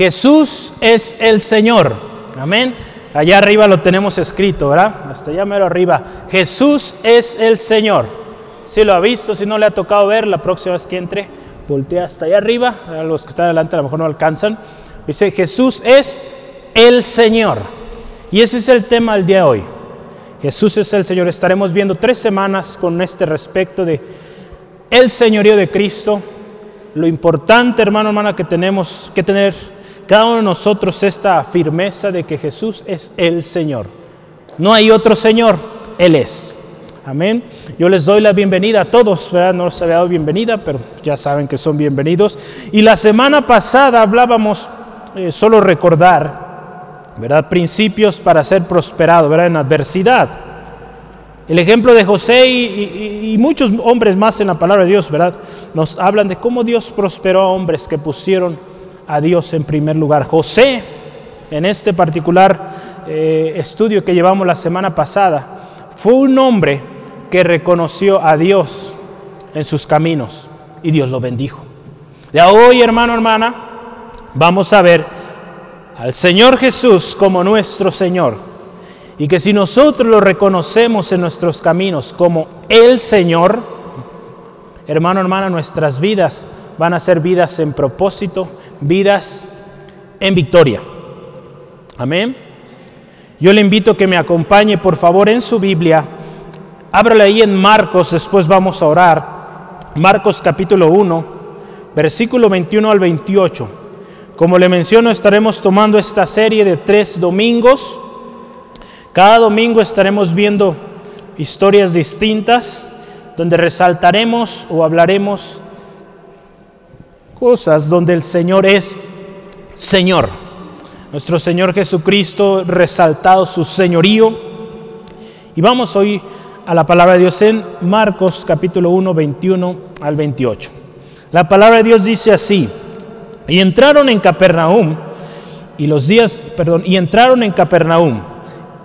Jesús es el Señor. Amén. Allá arriba lo tenemos escrito, ¿verdad? Hasta allá mero arriba. Jesús es el Señor. Si lo ha visto, si no le ha tocado ver, la próxima vez que entre, voltea hasta allá arriba. A los que están adelante a lo mejor no alcanzan. Dice, Jesús es el Señor. Y ese es el tema del día de hoy. Jesús es el Señor. Estaremos viendo tres semanas con este respecto de el señorío de Cristo. Lo importante, hermano, hermana, que tenemos que tener cada uno de nosotros esta firmeza de que Jesús es el Señor. No hay otro Señor, Él es. Amén. Yo les doy la bienvenida a todos, ¿verdad? No les había dado bienvenida, pero ya saben que son bienvenidos. Y la semana pasada hablábamos, eh, solo recordar, ¿verdad? Principios para ser prosperado, ¿verdad? En adversidad. El ejemplo de José y, y, muchos hombres más en la palabra de Dios, ¿verdad? Nos hablan de cómo Dios prosperó a hombres que pusieron a Dios en primer lugar. José, en este particular eh, estudio que llevamos la semana pasada, fue un hombre que reconoció a Dios en sus caminos y Dios lo bendijo. De hoy, hermano, hermana, vamos a ver al Señor Jesús como nuestro Señor. Y que si nosotros lo reconocemos en nuestros caminos como el Señor, hermano, hermana, nuestras vidas van a ser vidas en propósito, vidas en victoria. Amén. Yo le invito a que me acompañe, por favor, en su Biblia. Ábrale ahí en Marcos, después vamos a orar. Marcos capítulo 1, versículo 21 al 28. Como le menciono, estaremos tomando esta serie de tres domingos. Cada domingo estaremos viendo historias distintas donde resaltaremos o hablaremos cosas donde el Señor es Señor. Nuestro Señor Jesucristo resaltado su señorío. Y vamos hoy a la palabra de Dios en Marcos capítulo 1, 21 al 28. La palabra de Dios dice así, y entraron en Capernaum y los días, perdón, y entraron en Capernaum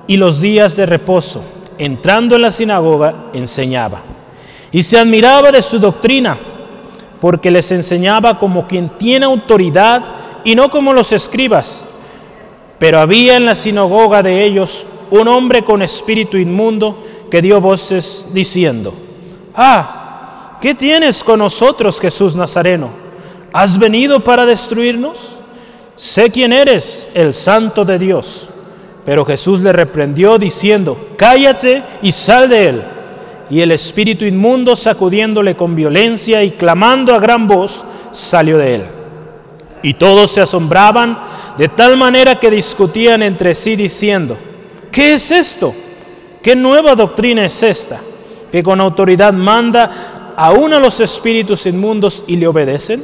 y los días de reposo, entrando en la sinagoga, enseñaba. Y se admiraba de su doctrina porque les enseñaba como quien tiene autoridad y no como los escribas. Pero había en la sinagoga de ellos un hombre con espíritu inmundo que dio voces diciendo, Ah, ¿qué tienes con nosotros, Jesús Nazareno? ¿Has venido para destruirnos? Sé quién eres, el santo de Dios. Pero Jesús le reprendió diciendo, Cállate y sal de él. Y el espíritu inmundo, sacudiéndole con violencia y clamando a gran voz, salió de él. Y todos se asombraban de tal manera que discutían entre sí diciendo, ¿qué es esto? ¿Qué nueva doctrina es esta? Que con autoridad manda aún a los espíritus inmundos y le obedecen.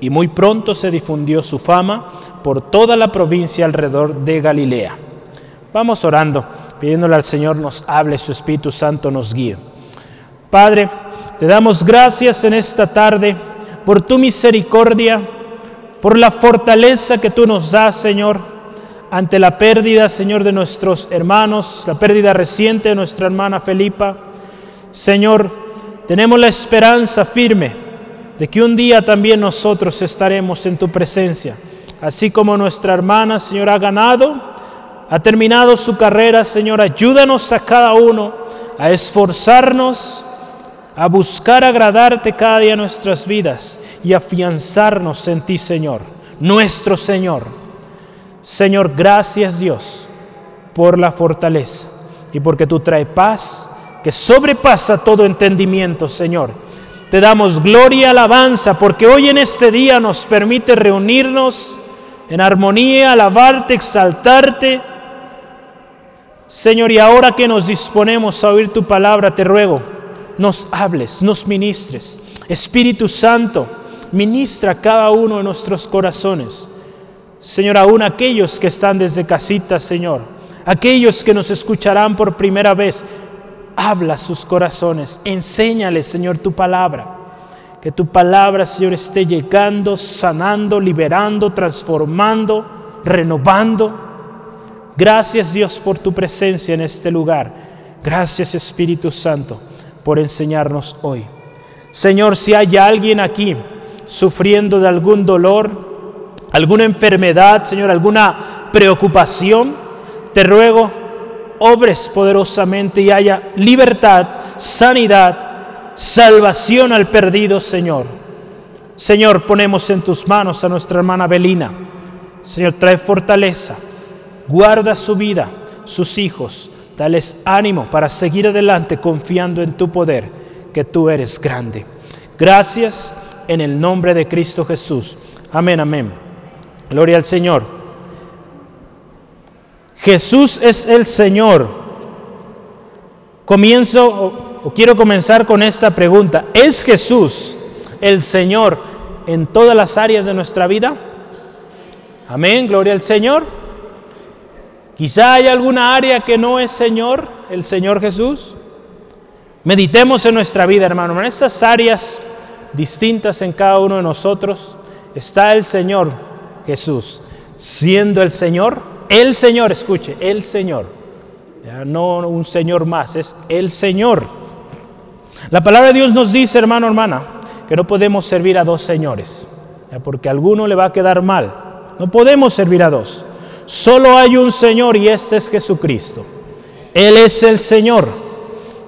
Y muy pronto se difundió su fama por toda la provincia alrededor de Galilea. Vamos orando, pidiéndole al Señor nos hable, su Espíritu Santo nos guíe. Padre, te damos gracias en esta tarde por tu misericordia, por la fortaleza que tú nos das, Señor, ante la pérdida, Señor, de nuestros hermanos, la pérdida reciente de nuestra hermana Felipa. Señor, tenemos la esperanza firme de que un día también nosotros estaremos en tu presencia, así como nuestra hermana, Señor, ha ganado, ha terminado su carrera, Señor, ayúdanos a cada uno a esforzarnos, a buscar agradarte cada día en nuestras vidas y afianzarnos en ti, Señor, nuestro Señor. Señor, gracias Dios por la fortaleza y porque tú traes paz que sobrepasa todo entendimiento, Señor. Te damos gloria y alabanza porque hoy en este día nos permite reunirnos en armonía, alabarte, exaltarte. Señor, y ahora que nos disponemos a oír tu palabra, te ruego nos hables, nos ministres. Espíritu Santo, ministra cada uno de nuestros corazones. Señor, aún aquellos que están desde casita, Señor, aquellos que nos escucharán por primera vez, habla sus corazones, enséñales, Señor, tu palabra. Que tu palabra, Señor, esté llegando, sanando, liberando, transformando, renovando. Gracias, Dios, por tu presencia en este lugar. Gracias, Espíritu Santo por enseñarnos hoy. Señor, si hay alguien aquí sufriendo de algún dolor, alguna enfermedad, Señor, alguna preocupación, te ruego, obres poderosamente y haya libertad, sanidad, salvación al perdido, Señor. Señor, ponemos en tus manos a nuestra hermana Belina. Señor, trae fortaleza, guarda su vida, sus hijos, dales ánimo para seguir adelante confiando en tu poder, que tú eres grande. Gracias en el nombre de Cristo Jesús. Amén, amén. Gloria al Señor. Jesús es el Señor. Comienzo o, quiero comenzar con esta pregunta. ¿Es Jesús el Señor en todas las áreas de nuestra vida? Amén, gloria al Señor. Quizá hay alguna área que no es Señor, el Señor Jesús. Meditemos en nuestra vida, hermano. En estas áreas distintas en cada uno de nosotros está el Señor Jesús, siendo el Señor, el Señor, escuche, el Señor. Ya no un Señor más, es el Señor. La palabra de Dios nos dice, hermano, hermana, que no podemos servir a dos señores, porque a alguno le va a quedar mal. No podemos servir a dos. Solo hay un Señor y este es Jesucristo. Él es el Señor.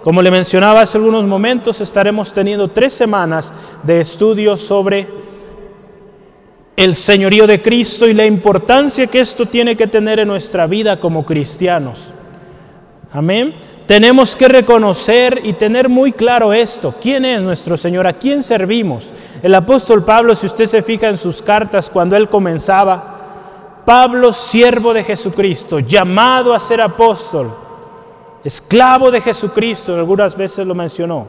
Como le mencionaba hace algunos momentos, estaremos teniendo tres semanas de estudios sobre el señorío de Cristo y la importancia que esto tiene que tener en nuestra vida como cristianos. Amén. Tenemos que reconocer y tener muy claro esto. ¿Quién es nuestro Señor? ¿A quién servimos? El apóstol Pablo, si usted se fija en sus cartas cuando él comenzaba, Pablo, siervo de Jesucristo, llamado a ser apóstol, esclavo de Jesucristo, algunas veces lo mencionó.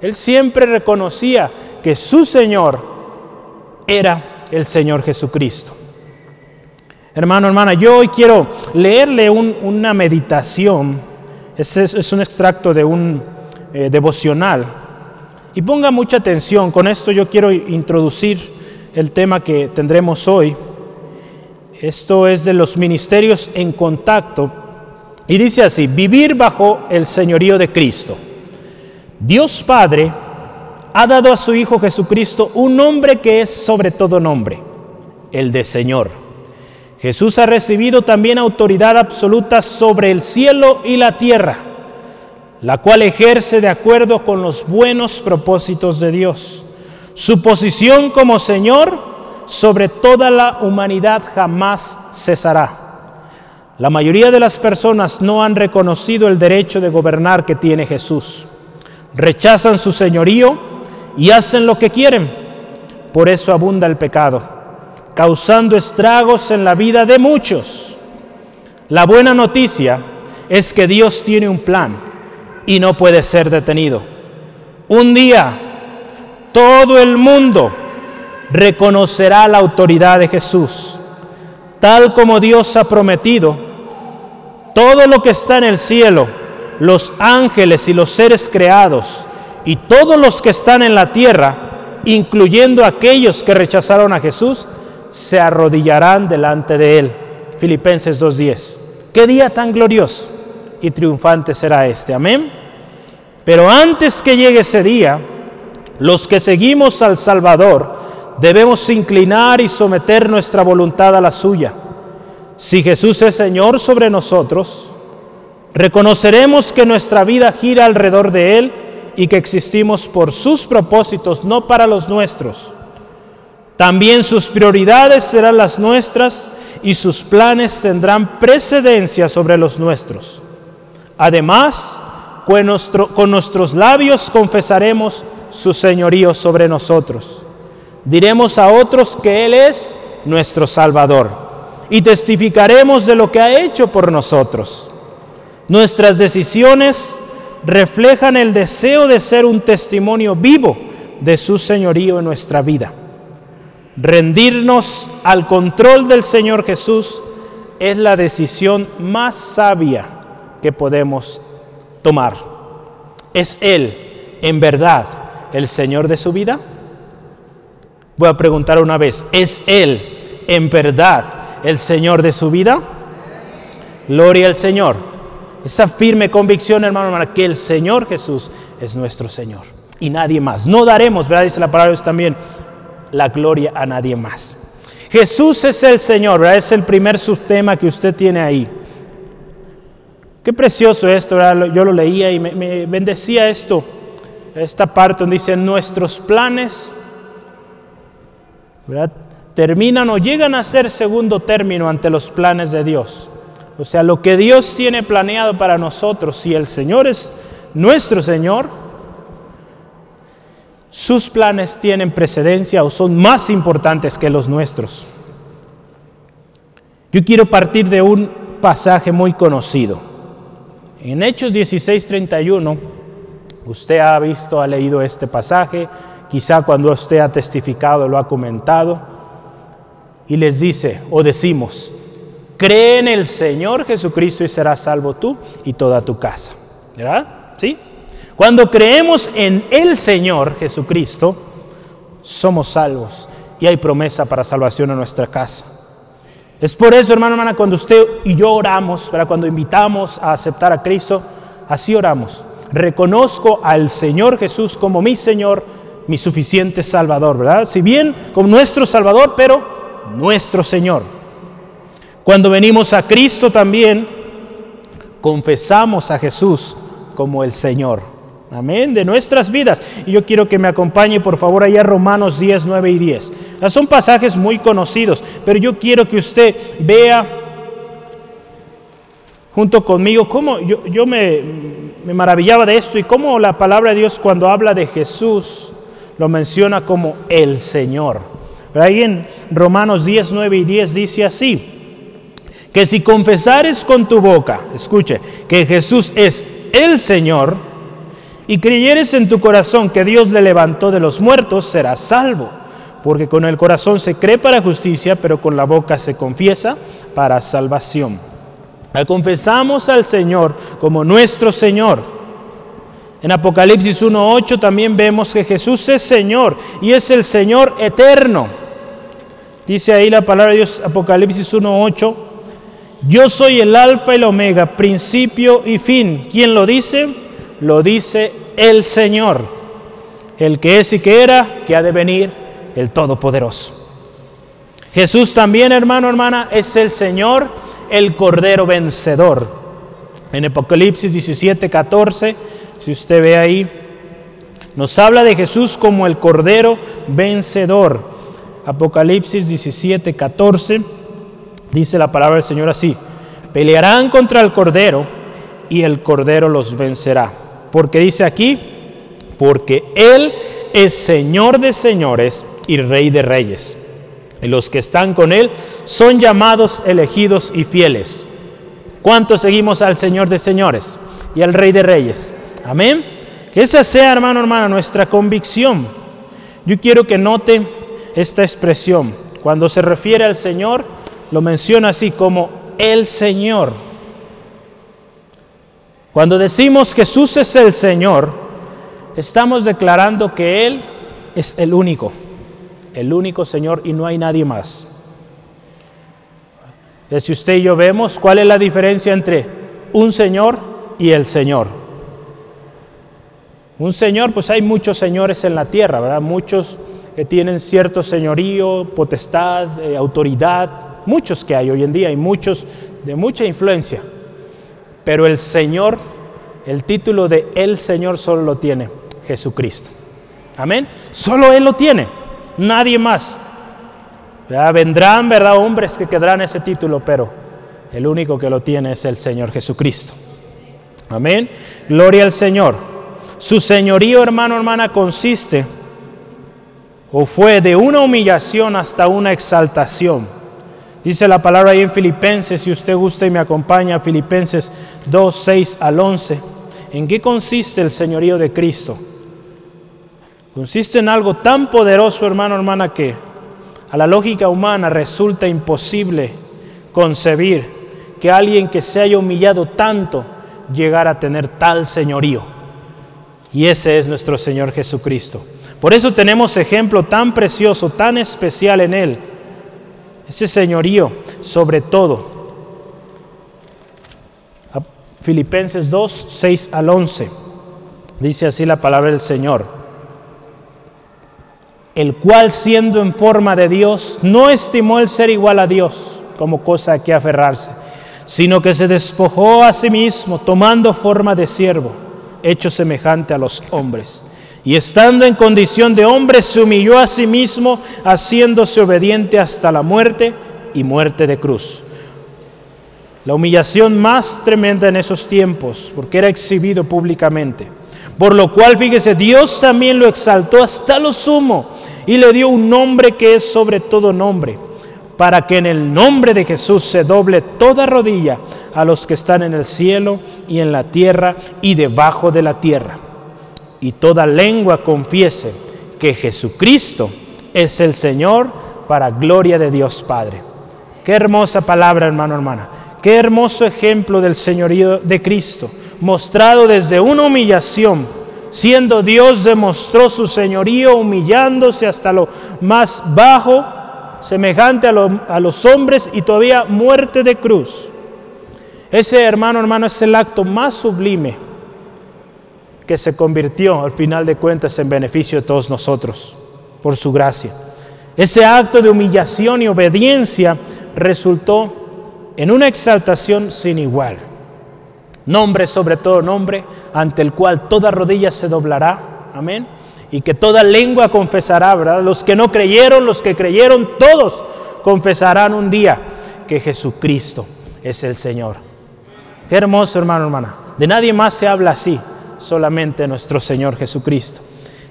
Él siempre reconocía que su Señor era el Señor Jesucristo. Hermano, hermana, yo hoy quiero leerle una meditación es, un extracto de un eh, devocional. Y ponga mucha atención, con esto yo quiero introducir el tema que tendremos hoy. Esto es de los ministerios en contacto. Y dice así, vivir bajo el señorío de Cristo. Dios Padre ha dado a su Hijo Jesucristo un nombre que es sobre todo nombre, el de Señor Jesús ha recibido también autoridad absoluta sobre el cielo y la tierra, la cual ejerce de acuerdo con los buenos propósitos de Dios. Su posición como Señor sobre toda la humanidad jamás cesará. La mayoría de las personas no han reconocido el derecho de gobernar que tiene Jesús. Rechazan su señorío y hacen lo que quieren. Por eso abunda el pecado causando estragos en la vida de muchos. La buena noticia es que Dios tiene un plan y no puede ser detenido. Un día todo el mundo reconocerá la autoridad de Jesús, tal como Dios ha prometido. Todo lo que está en el cielo, los ángeles y los seres creados, y todos los que están en la tierra, incluyendo aquellos que rechazaron a Jesús, se arrodillarán delante de Él. Filipenses 2.10. Qué día tan glorioso y triunfante será este. Amén. Pero antes que llegue ese día, los que seguimos al Salvador debemos inclinar y someter nuestra voluntad a la suya. Si Jesús es Señor sobre nosotros, reconoceremos que nuestra vida gira alrededor de Él y que existimos por sus propósitos, no para los nuestros. También sus prioridades serán las nuestras y sus planes tendrán precedencia sobre los nuestros. Además, con, nuestros labios confesaremos su señorío sobre nosotros. Diremos a otros que Él es nuestro Salvador y testificaremos de lo que ha hecho por nosotros. Nuestras decisiones reflejan el deseo de ser un testimonio vivo de su señorío en nuestra vida. Rendirnos al control del Señor Jesús es la decisión más sabia que podemos tomar. ¿Es Él en verdad el Señor de su vida? Voy a preguntar una vez, ¿es Él en verdad el Señor de su vida? Gloria al Señor. Esa firme convicción, hermano, hermana, que el Señor Jesús es nuestro Señor y nadie más. No daremos, ¿verdad? Dice la palabra también, la gloria a nadie más. Jesús es el Señor, ¿verdad? es el primer subtema que usted tiene ahí. Qué precioso esto, ¿verdad? yo lo leía y me, me bendecía esto, esta parte donde dice nuestros planes terminan o llegan a ser segundo término ante los planes de Dios. O sea, lo que Dios tiene planeado para nosotros, si el Señor es nuestro Señor, sus planes tienen precedencia o son más importantes que los nuestros. Yo quiero partir de un pasaje muy conocido. En Hechos 16:31, usted ha visto, ha leído este pasaje, quizá cuando usted ha testificado lo ha comentado, y les dice o decimos, cree en el Señor Jesucristo y serás salvo tú y toda tu casa. ¿Verdad? ¿Sí? Cuando creemos en el Señor Jesucristo, somos salvos y hay promesa para salvación en nuestra casa. Es por eso, hermano, hermana, cuando usted y yo oramos, ¿verdad? cuando invitamos a aceptar a Cristo, así oramos. Reconozco al Señor Jesús como mi Señor, mi suficiente Salvador, ¿verdad? Si bien como nuestro Salvador, pero nuestro Señor. Cuando venimos a Cristo también, confesamos a Jesús como el Señor. Amén, de nuestras vidas. Y yo quiero que me acompañe por favor allá Romanos 10, 9 y 10. Son pasajes muy conocidos, pero yo quiero que usted vea junto conmigo cómo yo, yo me, me maravillaba de esto y cómo la palabra de Dios cuando habla de Jesús lo menciona como el Señor. Ahí en Romanos 10, 9 y 10 dice así que si confesares con tu boca, escuche, que Jesús es el Señor, y creyeres en tu corazón que Dios le levantó de los muertos, serás salvo. Porque con el corazón se cree para justicia, pero con la boca se confiesa para salvación. Confesamos al Señor como nuestro Señor. En Apocalipsis 1.8 también vemos que Jesús es Señor y es el Señor eterno. Dice ahí la palabra de Dios, Apocalipsis 1.8, yo soy el alfa y el omega, principio y fin. ¿Quién lo dice? Lo dice el Señor, el que es y que era, que ha de venir, el Todopoderoso. Jesús también, hermano, hermana, es el Señor, el Cordero vencedor. En Apocalipsis 17, 14, si usted ve ahí, nos habla de Jesús como el Cordero vencedor. Apocalipsis 17, 14 Dice la palabra del Señor así, pelearán contra el Cordero y el Cordero los vencerá. Porque dice aquí, porque Él es Señor de señores y Rey de reyes. Y los que están con Él son llamados, elegidos y fieles. ¿Cuántos seguimos al Señor de señores y al Rey de reyes? Amén. Que esa sea, hermano, hermana, nuestra convicción. Yo quiero que note esta expresión. Cuando se refiere al Señor, lo menciona así como el Señor. Cuando decimos Jesús es el Señor, estamos declarando que Él es el único, el único Señor y no hay nadie más. Si usted y yo vemos cuál es la diferencia entre un Señor y el Señor. Un Señor, pues hay muchos señores en la tierra, ¿verdad? Muchos que tienen cierto señorío, potestad, eh, autoridad, muchos que hay hoy en día, hay muchos de mucha influencia, pero el Señor, el título de el Señor solo lo tiene Jesucristo. Amén. Solo Él lo tiene, nadie más. Ya vendrán, ¿verdad? Hombres que quedarán ese título, pero el único que lo tiene es el Señor Jesucristo. Amén. Gloria al Señor. Su señorío, hermano, hermana, consiste o fue de una humillación hasta una exaltación. Dice la palabra ahí en Filipenses, si usted gusta y me acompaña, Filipenses 2, 6 al 11. ¿En qué consiste el señorío de Cristo? Consiste en algo tan poderoso, hermano, hermana, que a la lógica humana resulta imposible concebir que alguien que se haya humillado tanto llegara a tener tal señorío. Y ese es nuestro Señor Jesucristo. Por eso tenemos ejemplo tan precioso, tan especial en Él ese señorío sobre todo. Filipenses 2, 6 al 11. Dice así la palabra del Señor. el cual siendo en forma de Dios, no estimó el ser igual a Dios como cosa a que aferrarse, sino que se despojó a sí mismo, tomando forma de siervo, hecho semejante a los hombres. Y estando en condición de hombre, se humilló a sí mismo, haciéndose obediente hasta la muerte y muerte de cruz. La humillación más tremenda en esos tiempos, porque era exhibido públicamente. Por lo cual, fíjese, Dios también lo exaltó hasta lo sumo y le dio un nombre que es sobre todo nombre, para que en el nombre de Jesús se doble toda rodilla a los que están en el cielo y en la tierra y debajo de la tierra. Y toda lengua confiese que Jesucristo es el Señor para gloria de Dios Padre. Qué hermosa palabra, hermano, hermana. Qué hermoso ejemplo del señorío de Cristo, mostrado desde una humillación. Siendo Dios demostró su señorío humillándose hasta lo más bajo, semejante a, a los hombres y todavía muerte de cruz. Ese hermano, hermano, es el acto más sublime que se convirtió al final de cuentas en beneficio de todos nosotros, por su gracia. Ese acto de humillación y obediencia resultó en una exaltación sin igual. Nombre sobre todo nombre, ante el cual toda rodilla se doblará. Amén. Y que toda lengua confesará, ¿verdad? Los que no creyeron, los que creyeron, todos confesarán un día que Jesucristo es el Señor. Qué hermoso, hermano, hermana. De nadie más se habla así, solamente nuestro Señor Jesucristo.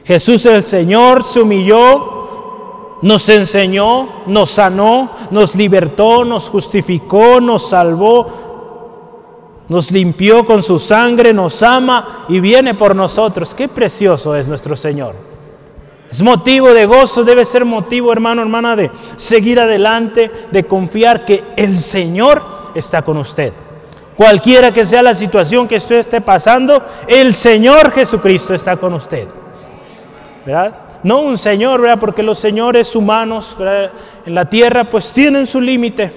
Jesús el Señor se humilló nos enseñó, nos sanó, nos libertó, nos justificó, nos salvó, nos limpió con su sangre, nos ama y viene por nosotros. Qué precioso es nuestro Señor. Es motivo de gozo, debe ser motivo, hermano, hermana, de seguir adelante, de confiar que el Señor está con usted. Cualquiera que sea la situación que usted esté pasando, el Señor Jesucristo está con usted. ¿Verdad? no un señor, ¿verdad? porque los señores humanos en la tierra pues tienen su límite,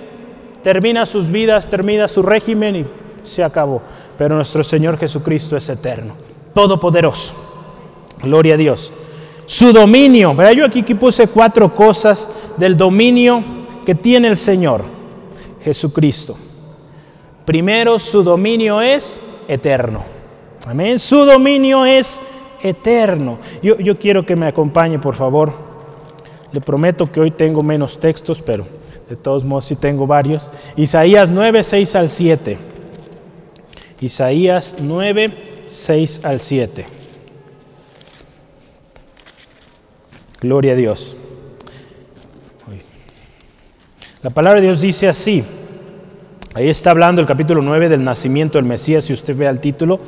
termina sus vidas, termina su régimen y se acabó. Pero nuestro Señor Jesucristo es eterno, todopoderoso. Gloria a Dios. Su dominio, ¿verdad? yo aquí, aquí puse cuatro cosas del dominio que tiene el Señor Jesucristo. Primero, su dominio es eterno. Amén. Su dominio es eterno. Yo, yo quiero que me acompañe, por favor. Le prometo que hoy tengo menos textos, pero de todos modos sí tengo varios. Isaías 9, 6 al 7. Isaías 9, 6 al 7. Gloria a Dios. La palabra de Dios dice así. Ahí está hablando el capítulo 9 del nacimiento del Mesías, si usted ve el título.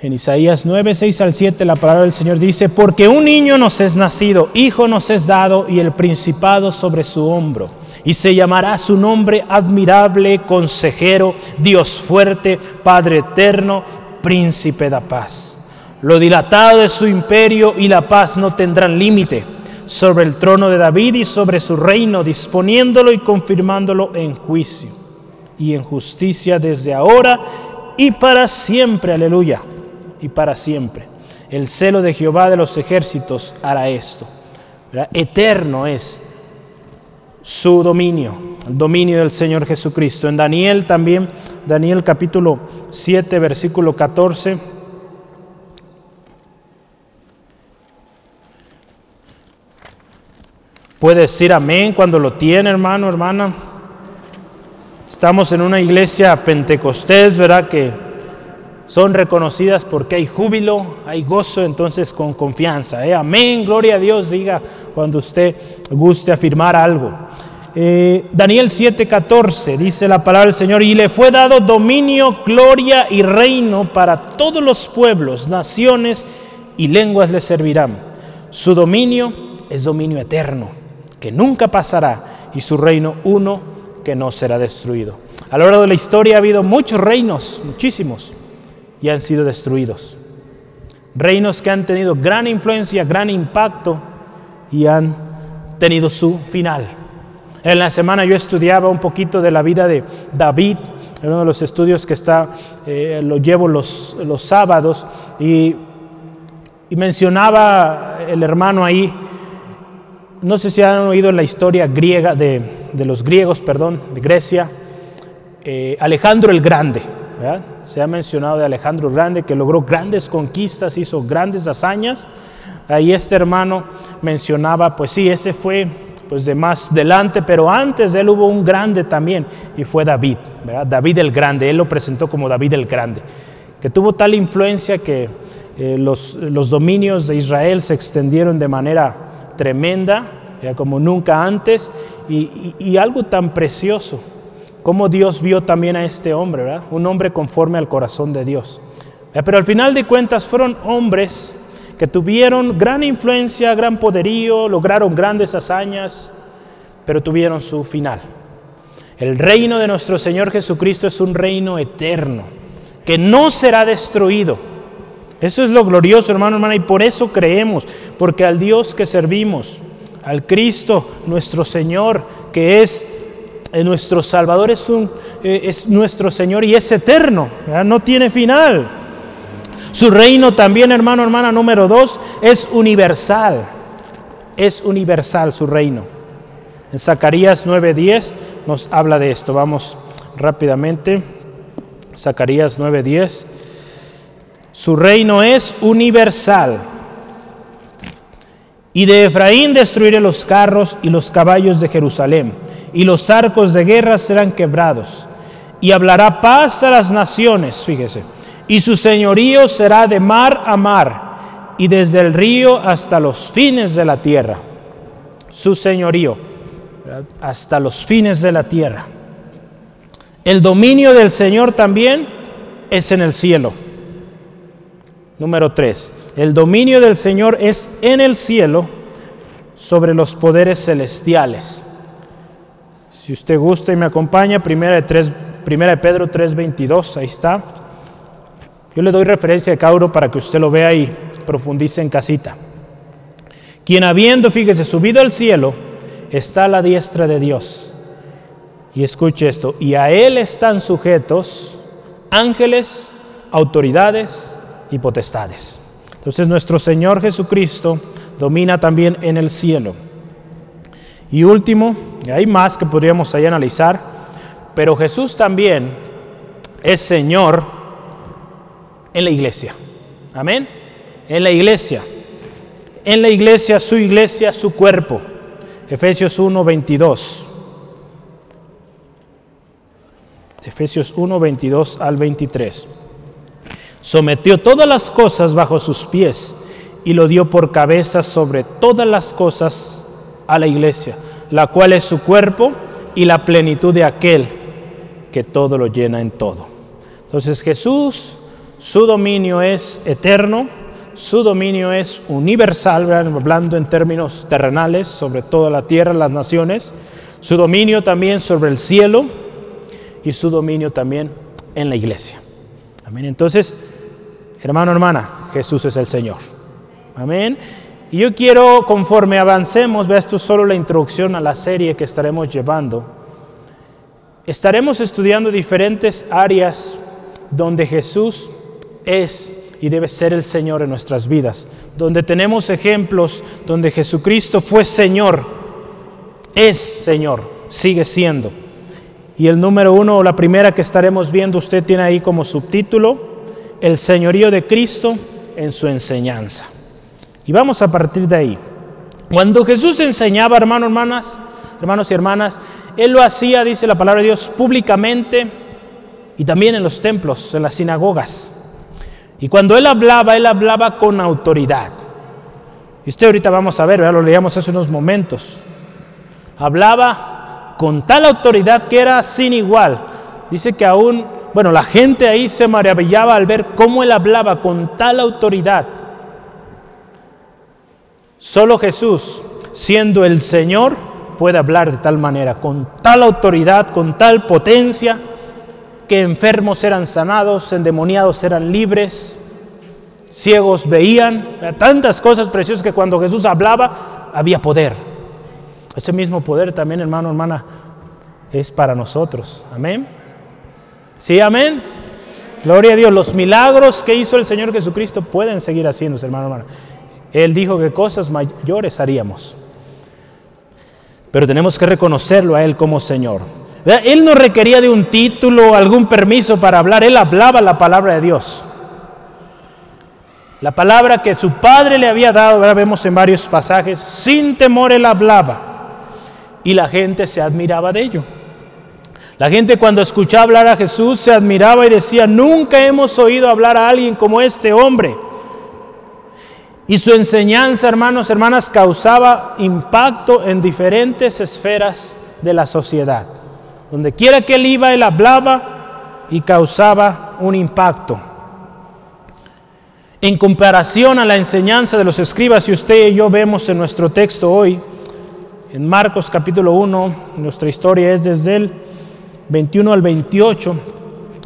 En Isaías 9, 6 al 7 la palabra del Señor dice, porque un niño nos es nacido, hijo nos es dado y el principado sobre su hombro. Y se llamará su nombre admirable, consejero, Dios fuerte, Padre eterno, príncipe de paz. Lo dilatado de su imperio y la paz no tendrán límite sobre el trono de David y sobre su reino, disponiéndolo y confirmándolo en juicio y en justicia desde ahora y para siempre. Aleluya y para siempre. El celo de Jehová de los ejércitos hará esto. Eterno es su dominio, el dominio del Señor Jesucristo. En Daniel también, Daniel capítulo 7, versículo 14. Puede decir amén cuando lo tiene, hermano, hermana. Estamos en una iglesia pentecostés, ¿verdad? Que son reconocidas porque hay júbilo, hay gozo, entonces con confianza. ¿eh? Amén, gloria a Dios, diga cuando usted guste afirmar algo. Eh, Daniel 7:14 dice la palabra del Señor, y le fue dado dominio, gloria y reino para todos los pueblos, naciones y lenguas le servirán. Su dominio es dominio eterno, que nunca pasará, y su reino uno que no será destruido. A lo largo de la historia ha habido muchos reinos, muchísimos y han sido destruidos. Reinos que han tenido gran influencia, gran impacto y han tenido su final. En la semana yo estudiaba un poquito de la vida de David, en uno de los estudios que está, eh, lo llevo los, sábados, y, y mencionaba el hermano ahí no sé si han oído la historia griega de, los griegos, perdón, de Grecia, eh, Alejandro el Grande. Se ha mencionado de Alejandro el Grande que logró grandes conquistas, hizo grandes hazañas. Ahí este hermano mencionaba, pues sí, ese fue pues de más delante, pero antes de él hubo un grande también y fue David, David el Grande, él lo presentó como David el Grande, que tuvo tal influencia que eh, los, los, dominios de Israel se extendieron de manera tremenda, como nunca antes, y, algo tan precioso, como Dios vio también a este hombre, un hombre conforme al corazón de Dios. Pero al final de cuentas fueron hombres que tuvieron gran influencia, gran poderío, lograron grandes hazañas, pero tuvieron su final. El reino de nuestro Señor Jesucristo es un reino eterno, que no será destruido. Eso es lo glorioso, hermano, hermana, y por eso creemos, porque al Dios que servimos, al Cristo, nuestro Señor, que es eh, nuestro Salvador, es, un, eh, es nuestro Señor y es eterno, no tiene final. Su reino también, hermano, hermana, número dos, es universal. Es universal su reino. En Zacarías 9:10 nos habla de esto. Vamos rápidamente. Zacarías 9:10. Su reino es universal. Y de Efraín destruiré los carros y los caballos de Jerusalén, y los arcos de guerra serán quebrados. Y hablará paz a las naciones, fíjese y su señorío será de mar a mar y desde el río hasta los fines de la tierra. Su señorío hasta los fines de la tierra. El dominio del Señor también es en el cielo. Número 3. El dominio del Señor es en el cielo sobre los poderes celestiales. Si usted gusta y me acompaña, primera de, primera de Pedro 3:22, ahí está. Yo le doy referencia de cada para que usted lo vea y profundice en casita. Quien habiendo, fíjese, subido al cielo, está a la diestra de Dios. Y escuche esto, y a Él están sujetos ángeles, autoridades y potestades. Entonces nuestro Señor Jesucristo domina también en el cielo. Y último, y hay más que podríamos ahí analizar, pero Jesús también es Señor en la iglesia. Amén. En la iglesia. En la iglesia, su iglesia, su cuerpo. Efesios 1, 22. Efesios 1, 22 al 23. Sometió todas las cosas bajo sus pies y lo dio por cabeza sobre todas las cosas a la iglesia, la cual es su cuerpo y la plenitud de aquel que todo lo llena en todo. Entonces Jesús su dominio es eterno, su dominio es universal, hablando en términos terrenales, sobre toda la tierra, las naciones, su dominio también sobre el cielo y su dominio también en la iglesia. Amén. Entonces, hermano, hermana, Jesús es el Señor. Amén. Y yo quiero, conforme avancemos, vea esto es solo la introducción a la serie que estaremos llevando, estaremos estudiando diferentes áreas donde Jesús es y debe ser el Señor en nuestras vidas. Donde tenemos ejemplos donde Jesucristo fue Señor, es Señor, sigue siendo. Y el número uno la primera que estaremos viendo, usted tiene ahí como subtítulo, el señorío de Cristo en su enseñanza. Y vamos a partir de ahí. Cuando Jesús enseñaba, hermanos, hermanas, hermanos y hermanas, Él lo hacía, dice la palabra de Dios, públicamente y también en los templos, en las sinagogas. Y cuando él hablaba, él hablaba con autoridad. Y usted ahorita vamos a ver, ya lo leíamos hace unos momentos. Hablaba con tal autoridad que era sin igual. Dice que aún, bueno, la gente ahí se maravillaba al ver cómo él hablaba con tal autoridad. Solo Jesús, siendo el Señor, puede hablar de tal manera, con tal autoridad, con tal potencia que enfermos eran sanados, endemoniados eran libres, ciegos veían, tantas cosas preciosas que cuando Jesús hablaba había poder. Ese mismo poder también, hermano, hermana, es para nosotros. Amén. Sí, amén. Gloria a Dios. Los milagros que hizo el Señor Jesucristo pueden seguir haciéndose, hermano, hermana. Él dijo que cosas mayores haríamos. pero tenemos que reconocerlo a Él como Señor. Él no requería de un título, algún permiso para hablar, Él hablaba la palabra de Dios. La palabra que su padre le había dado, ahora vemos en varios pasajes, sin temor Él hablaba. Y la gente se admiraba de ello. La gente cuando escuchaba hablar a Jesús se admiraba y decía, nunca hemos oído hablar a alguien como este hombre. Y su enseñanza, hermanos, hermanas, causaba impacto en diferentes esferas de la sociedad. Donde quiera que él iba, él hablaba y causaba un impacto. En comparación a la enseñanza de los escribas, si usted y yo vemos en nuestro texto hoy, en Marcos capítulo 1, nuestra historia es desde el 21 al 28,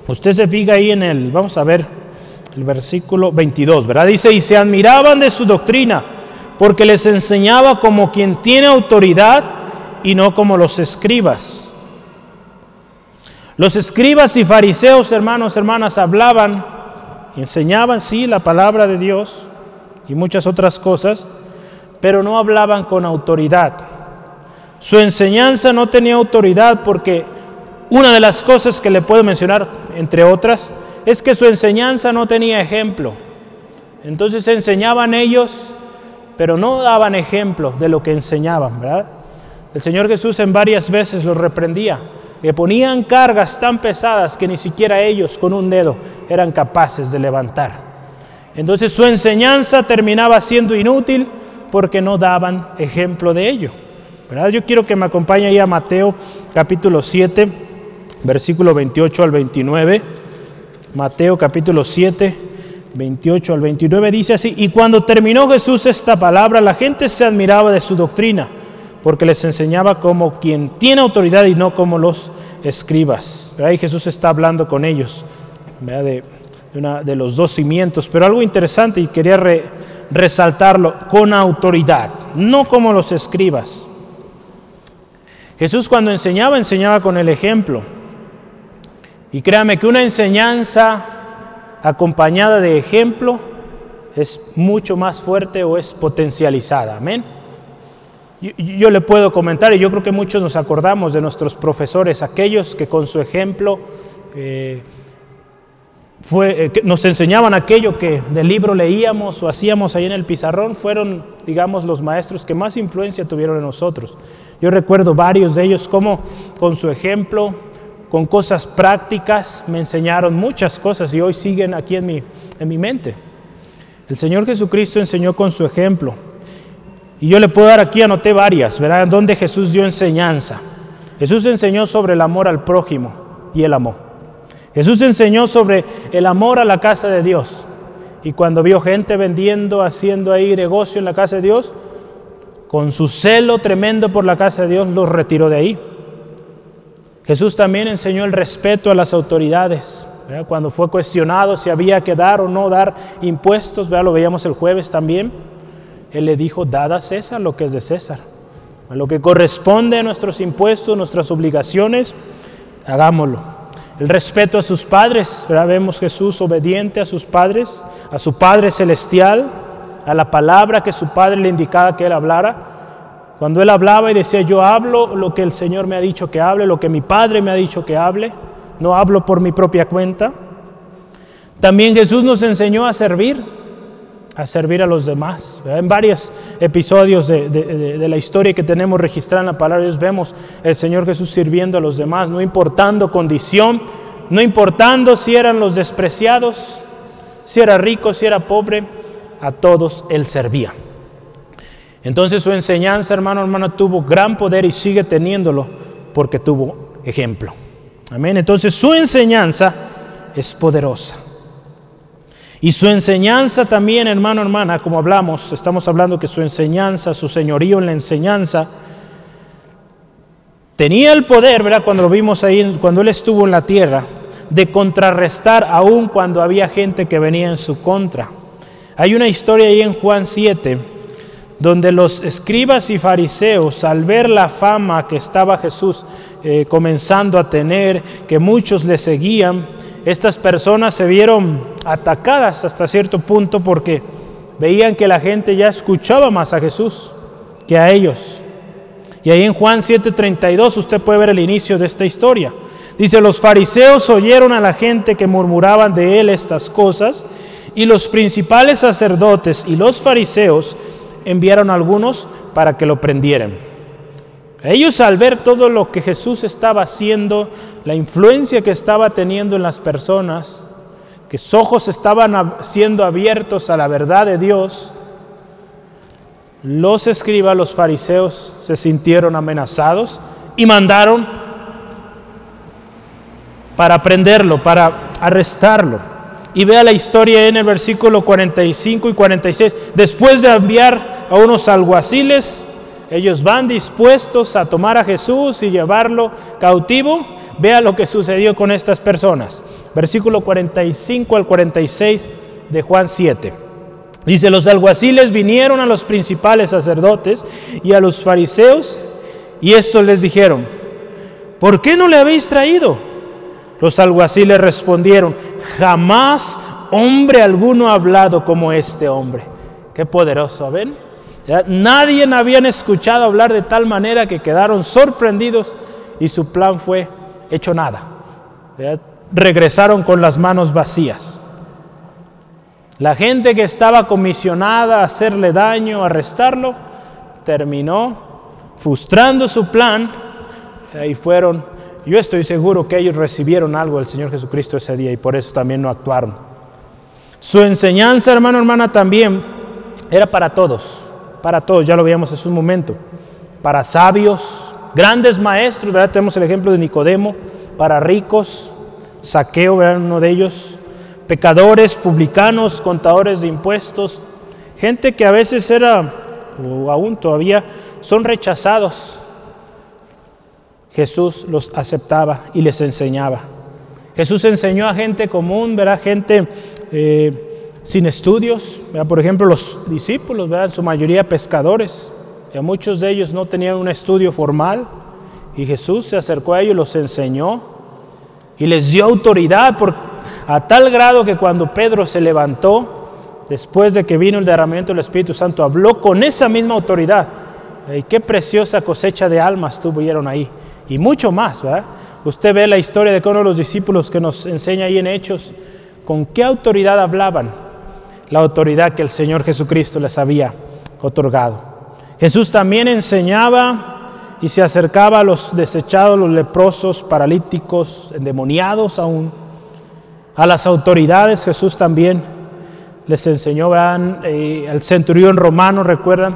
usted se fija ahí en el, vamos a ver, el versículo 22, ¿verdad? Dice, y se admiraban de su doctrina, porque les enseñaba como quien tiene autoridad y no como los escribas. Los escribas y fariseos, hermanos, hermanas, hablaban, enseñaban, sí, la palabra de Dios y muchas otras cosas, pero no hablaban con autoridad. Su enseñanza no tenía autoridad porque una de las cosas que le puedo mencionar, entre otras, es que su enseñanza no tenía ejemplo. Entonces enseñaban ellos, pero no daban ejemplo de lo que enseñaban, ¿verdad? El Señor Jesús en varias veces los reprendía que ponían cargas tan pesadas que ni siquiera ellos con un dedo eran capaces de levantar. Entonces su enseñanza terminaba siendo inútil porque no daban ejemplo de ello. ¿verdad? Yo quiero que me acompañe ahí a Mateo capítulo 7, versículo 28 al 29. Mateo capítulo 7, 28 al 29 dice así, y cuando terminó Jesús esta palabra, la gente se admiraba de su doctrina porque les enseñaba como quien tiene autoridad y no como los escribas. Ahí Jesús está hablando con ellos de, de, los dos cimientos, pero algo interesante y quería resaltarlo, con autoridad, no como los escribas. Jesús cuando enseñaba, enseñaba con el ejemplo. Y créame que una enseñanza acompañada de ejemplo es mucho más fuerte o es potencializada. Amén. Yo, le puedo comentar, y yo creo que muchos nos acordamos de nuestros profesores, aquellos que con su ejemplo eh, fue, eh, nos enseñaban aquello que del libro leíamos o hacíamos ahí en el pizarrón, fueron, digamos, los maestros que más influencia tuvieron en nosotros. Yo recuerdo varios de ellos como con su ejemplo, con cosas prácticas, me enseñaron muchas cosas y hoy siguen aquí en mi, en mi mente. El Señor Jesucristo enseñó con su ejemplo. Y yo le puedo dar aquí, anoté varias, ¿verdad? Donde Jesús dio enseñanza. Jesús enseñó sobre el amor al prójimo y el amor. Jesús enseñó sobre el amor a la casa de Dios. Y cuando vio gente vendiendo, haciendo ahí negocio en la casa de Dios, con su celo tremendo por la casa de Dios, los retiró de ahí. Jesús también enseñó el respeto a las autoridades. Cuando fue cuestionado si había que dar o no dar impuestos, ¿verdad? lo veíamos el jueves también. Él le dijo, dada a César lo que es de César. Lo que corresponde a nuestros impuestos, nuestras obligaciones, hagámoslo. El respeto a sus padres, vemos Jesús obediente a sus padres, a su Padre Celestial, a la palabra que su Padre le indicaba que él hablara. Cuando él hablaba y decía, yo hablo lo que el Señor me ha dicho que hable, lo que mi Padre me ha dicho que hable, no hablo por mi propia cuenta. También Jesús nos enseñó a servir, a servir a los demás. En varios episodios de, la historia que tenemos registrada en la palabra de Dios vemos el Señor Jesús sirviendo a los demás, no importando condición, no importando si eran los despreciados, si era rico, si era pobre, a todos Él servía. Entonces su enseñanza, hermano, hermana, tuvo gran poder y sigue teniéndolo porque tuvo ejemplo. Amén. Entonces su enseñanza es poderosa. Y su enseñanza también, hermano, hermana, como hablamos, estamos hablando que su enseñanza, su señorío en la enseñanza, tenía el poder, ¿verdad? Cuando lo vimos ahí, cuando él estuvo en la tierra, de contrarrestar aún cuando había gente que venía en su contra. Hay una historia ahí en Juan 7, donde los escribas y fariseos, al ver la fama que estaba Jesús eh, comenzando a tener, que muchos le seguían, estas personas se vieron atacadas hasta cierto punto porque veían que la gente ya escuchaba más a Jesús que a ellos. Y ahí en Juan 7:32 usted puede ver el inicio de esta historia. Dice, los fariseos oyeron a la gente que murmuraban de él estas cosas, y los principales sacerdotes y los fariseos enviaron algunos para que lo prendieran. Ellos al ver todo lo que Jesús estaba haciendo, la influencia que estaba teniendo en las personas, que sus ojos estaban siendo abiertos a la verdad de Dios, los escribas, los fariseos se sintieron amenazados y mandaron para prenderlo, para arrestarlo. Y vea la historia en el versículo 45 y 46. Después de enviar a unos alguaciles, ellos van dispuestos a tomar a Jesús y llevarlo cautivo. Vea lo que sucedió con estas personas. Versículo 45 al 46 de Juan 7. Dice, los alguaciles vinieron a los principales sacerdotes y a los fariseos y estos les dijeron, ¿por qué no le habéis traído? Los alguaciles respondieron, jamás hombre alguno ha hablado como este hombre. Qué poderoso, ¿ven? Nadie habían escuchado hablar de tal manera que quedaron sorprendidos y su plan fue hecho nada. Regresaron con las manos vacías. La gente que estaba comisionada a hacerle daño, a arrestarlo, terminó frustrando su plan. Y fueron, yo estoy seguro que ellos recibieron algo del Señor Jesucristo ese día y por eso también no actuaron. Su enseñanza, hermano, hermana, también era para todos, para todos, ya lo veíamos hace un momento, para sabios, grandes maestros, ¿verdad? Tenemos el ejemplo de Nicodemo, para ricos, Saqueo, ¿verdad? Uno de ellos, pecadores, publicanos, contadores de impuestos, gente que a veces era, o aún todavía, son rechazados. Jesús los aceptaba y les enseñaba. Jesús enseñó a gente común, verá, gente eh, sin estudios, por ejemplo los discípulos, ¿verdad? en su mayoría pescadores, ya muchos de ellos no tenían un estudio formal y Jesús se acercó a ellos, los enseñó y les dio autoridad por a tal grado que cuando Pedro se levantó, después de que vino el derramamiento del Espíritu Santo, habló con esa misma autoridad. Y qué preciosa cosecha de almas tuvieron ahí. Y mucho más, ¿verdad? Usted ve la historia de uno de los discípulos que nos enseña ahí en Hechos, con qué autoridad hablaban. La autoridad que el Señor Jesucristo les había otorgado. Jesús también enseñaba y se acercaba a los desechados, los leprosos, paralíticos, endemoniados aún a las autoridades Jesús también les enseñó, vean, eh, al centurión romano, recuerdan.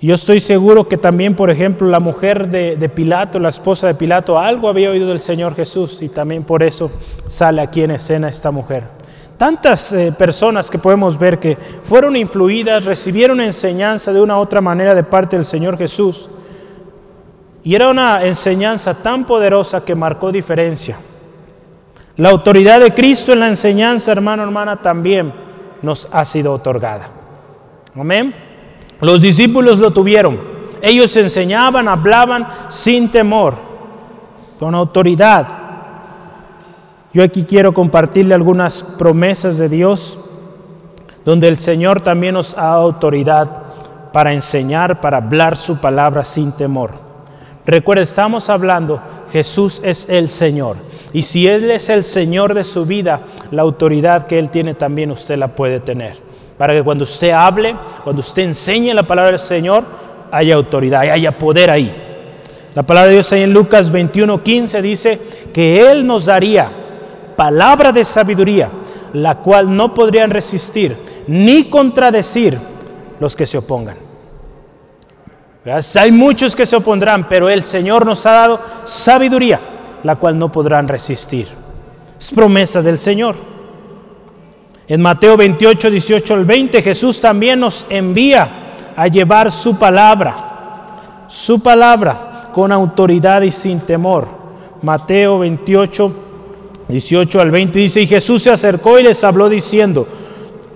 Yo estoy seguro que también, por ejemplo, la mujer de, Pilato, la esposa de Pilato, algo había oído del Señor Jesús y también por eso sale aquí en escena esta mujer. Tantas eh, personas que podemos ver que fueron influidas, recibieron enseñanza de una u otra manera de parte del Señor Jesús. Y era una enseñanza tan poderosa que marcó diferencia. La autoridad de Cristo en la enseñanza, hermano, hermana, también nos ha sido otorgada. Amén. Los discípulos lo tuvieron. Ellos enseñaban, hablaban sin temor, con autoridad. Yo aquí quiero compartirle algunas promesas de Dios, donde el Señor también nos da autoridad para enseñar, para hablar su palabra sin temor. Recuerda, estamos hablando, Jesús es el Señor. Y si Él es el Señor de su vida, la autoridad que Él tiene también usted la puede tener. Para que cuando usted hable, cuando usted enseñe la palabra del Señor, haya autoridad, haya poder ahí. La palabra de Dios en Lucas 21, 15 dice que Él nos daría palabra de sabiduría, la cual no podrían resistir ni contradecir los que se opongan. Hay muchos que se opondrán, pero el Señor nos ha dado sabiduría la cual no podrán resistir. Es promesa del Señor. En Mateo 28, 18 al 20, Jesús también nos envía a llevar su palabra, su palabra con autoridad y sin temor. Mateo 28, 18 al 20 dice, y Jesús se acercó y les habló diciendo,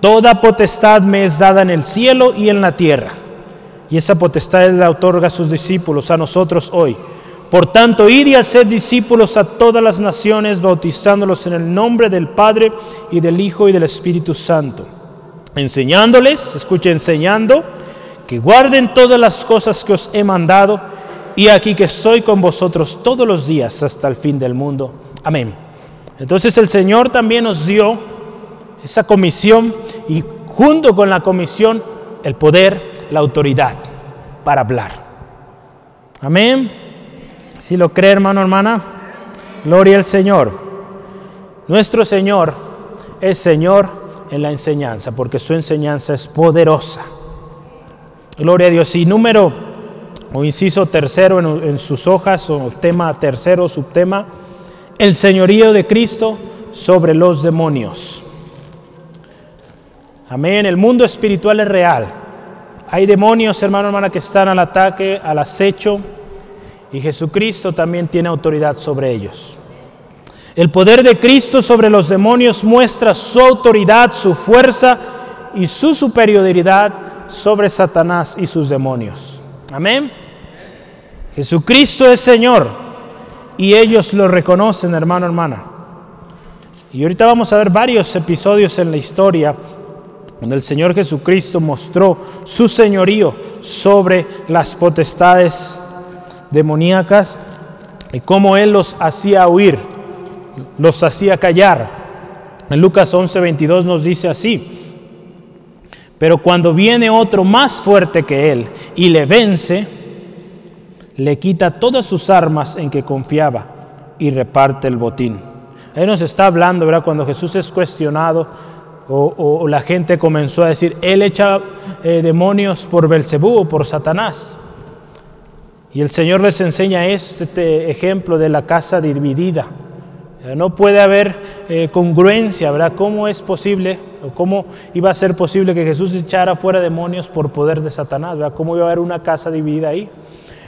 Toda potestad me es dada en el cielo y en la tierra. Y esa potestad la otorga a sus discípulos, a nosotros hoy. Por tanto, id y haced discípulos a todas las naciones, bautizándolos en el nombre del Padre y del Hijo y del Espíritu Santo, enseñándoles, escuche, enseñando que guarden todas las cosas que os he mandado, y aquí que estoy con vosotros todos los días hasta el fin del mundo. Amén. Entonces el Señor también nos dio esa comisión y junto con la comisión el poder, la autoridad para hablar. Amén. Si lo cree hermano, hermana, gloria al Señor. Nuestro Señor es Señor en la enseñanza, porque su enseñanza es poderosa. Gloria a Dios. Y número o inciso tercero en, sus hojas, o tema tercero, subtema, el señorío de Cristo sobre los demonios. Amén. El mundo espiritual es real. Hay demonios, hermano, hermana, que están al ataque, al acecho, y Jesucristo también tiene autoridad sobre ellos. El poder de Cristo sobre los demonios muestra su autoridad, su fuerza y su superioridad sobre Satanás y sus demonios. Amén. Jesucristo es Señor y ellos lo reconocen, hermano, hermana. Y ahorita vamos a ver varios episodios en la historia donde el Señor Jesucristo mostró su señorío sobre las potestades demoníacas y cómo Él los hacía huir, los hacía callar. En Lucas 11:22 nos dice así, pero cuando viene otro más fuerte que Él y le vence, le quita todas sus armas en que confiaba y reparte el botín. Ahí nos está hablando, ¿verdad? Cuando Jesús es cuestionado o, la gente comenzó a decir, Él echa eh, demonios por Belcebú o por Satanás. Y el Señor les enseña este ejemplo de la casa dividida. No puede haber eh, congruencia, ¿verdad? ¿Cómo es posible o cómo iba a ser posible que Jesús echara fuera demonios por poder de Satanás? ¿Cómo iba a haber una casa dividida ahí?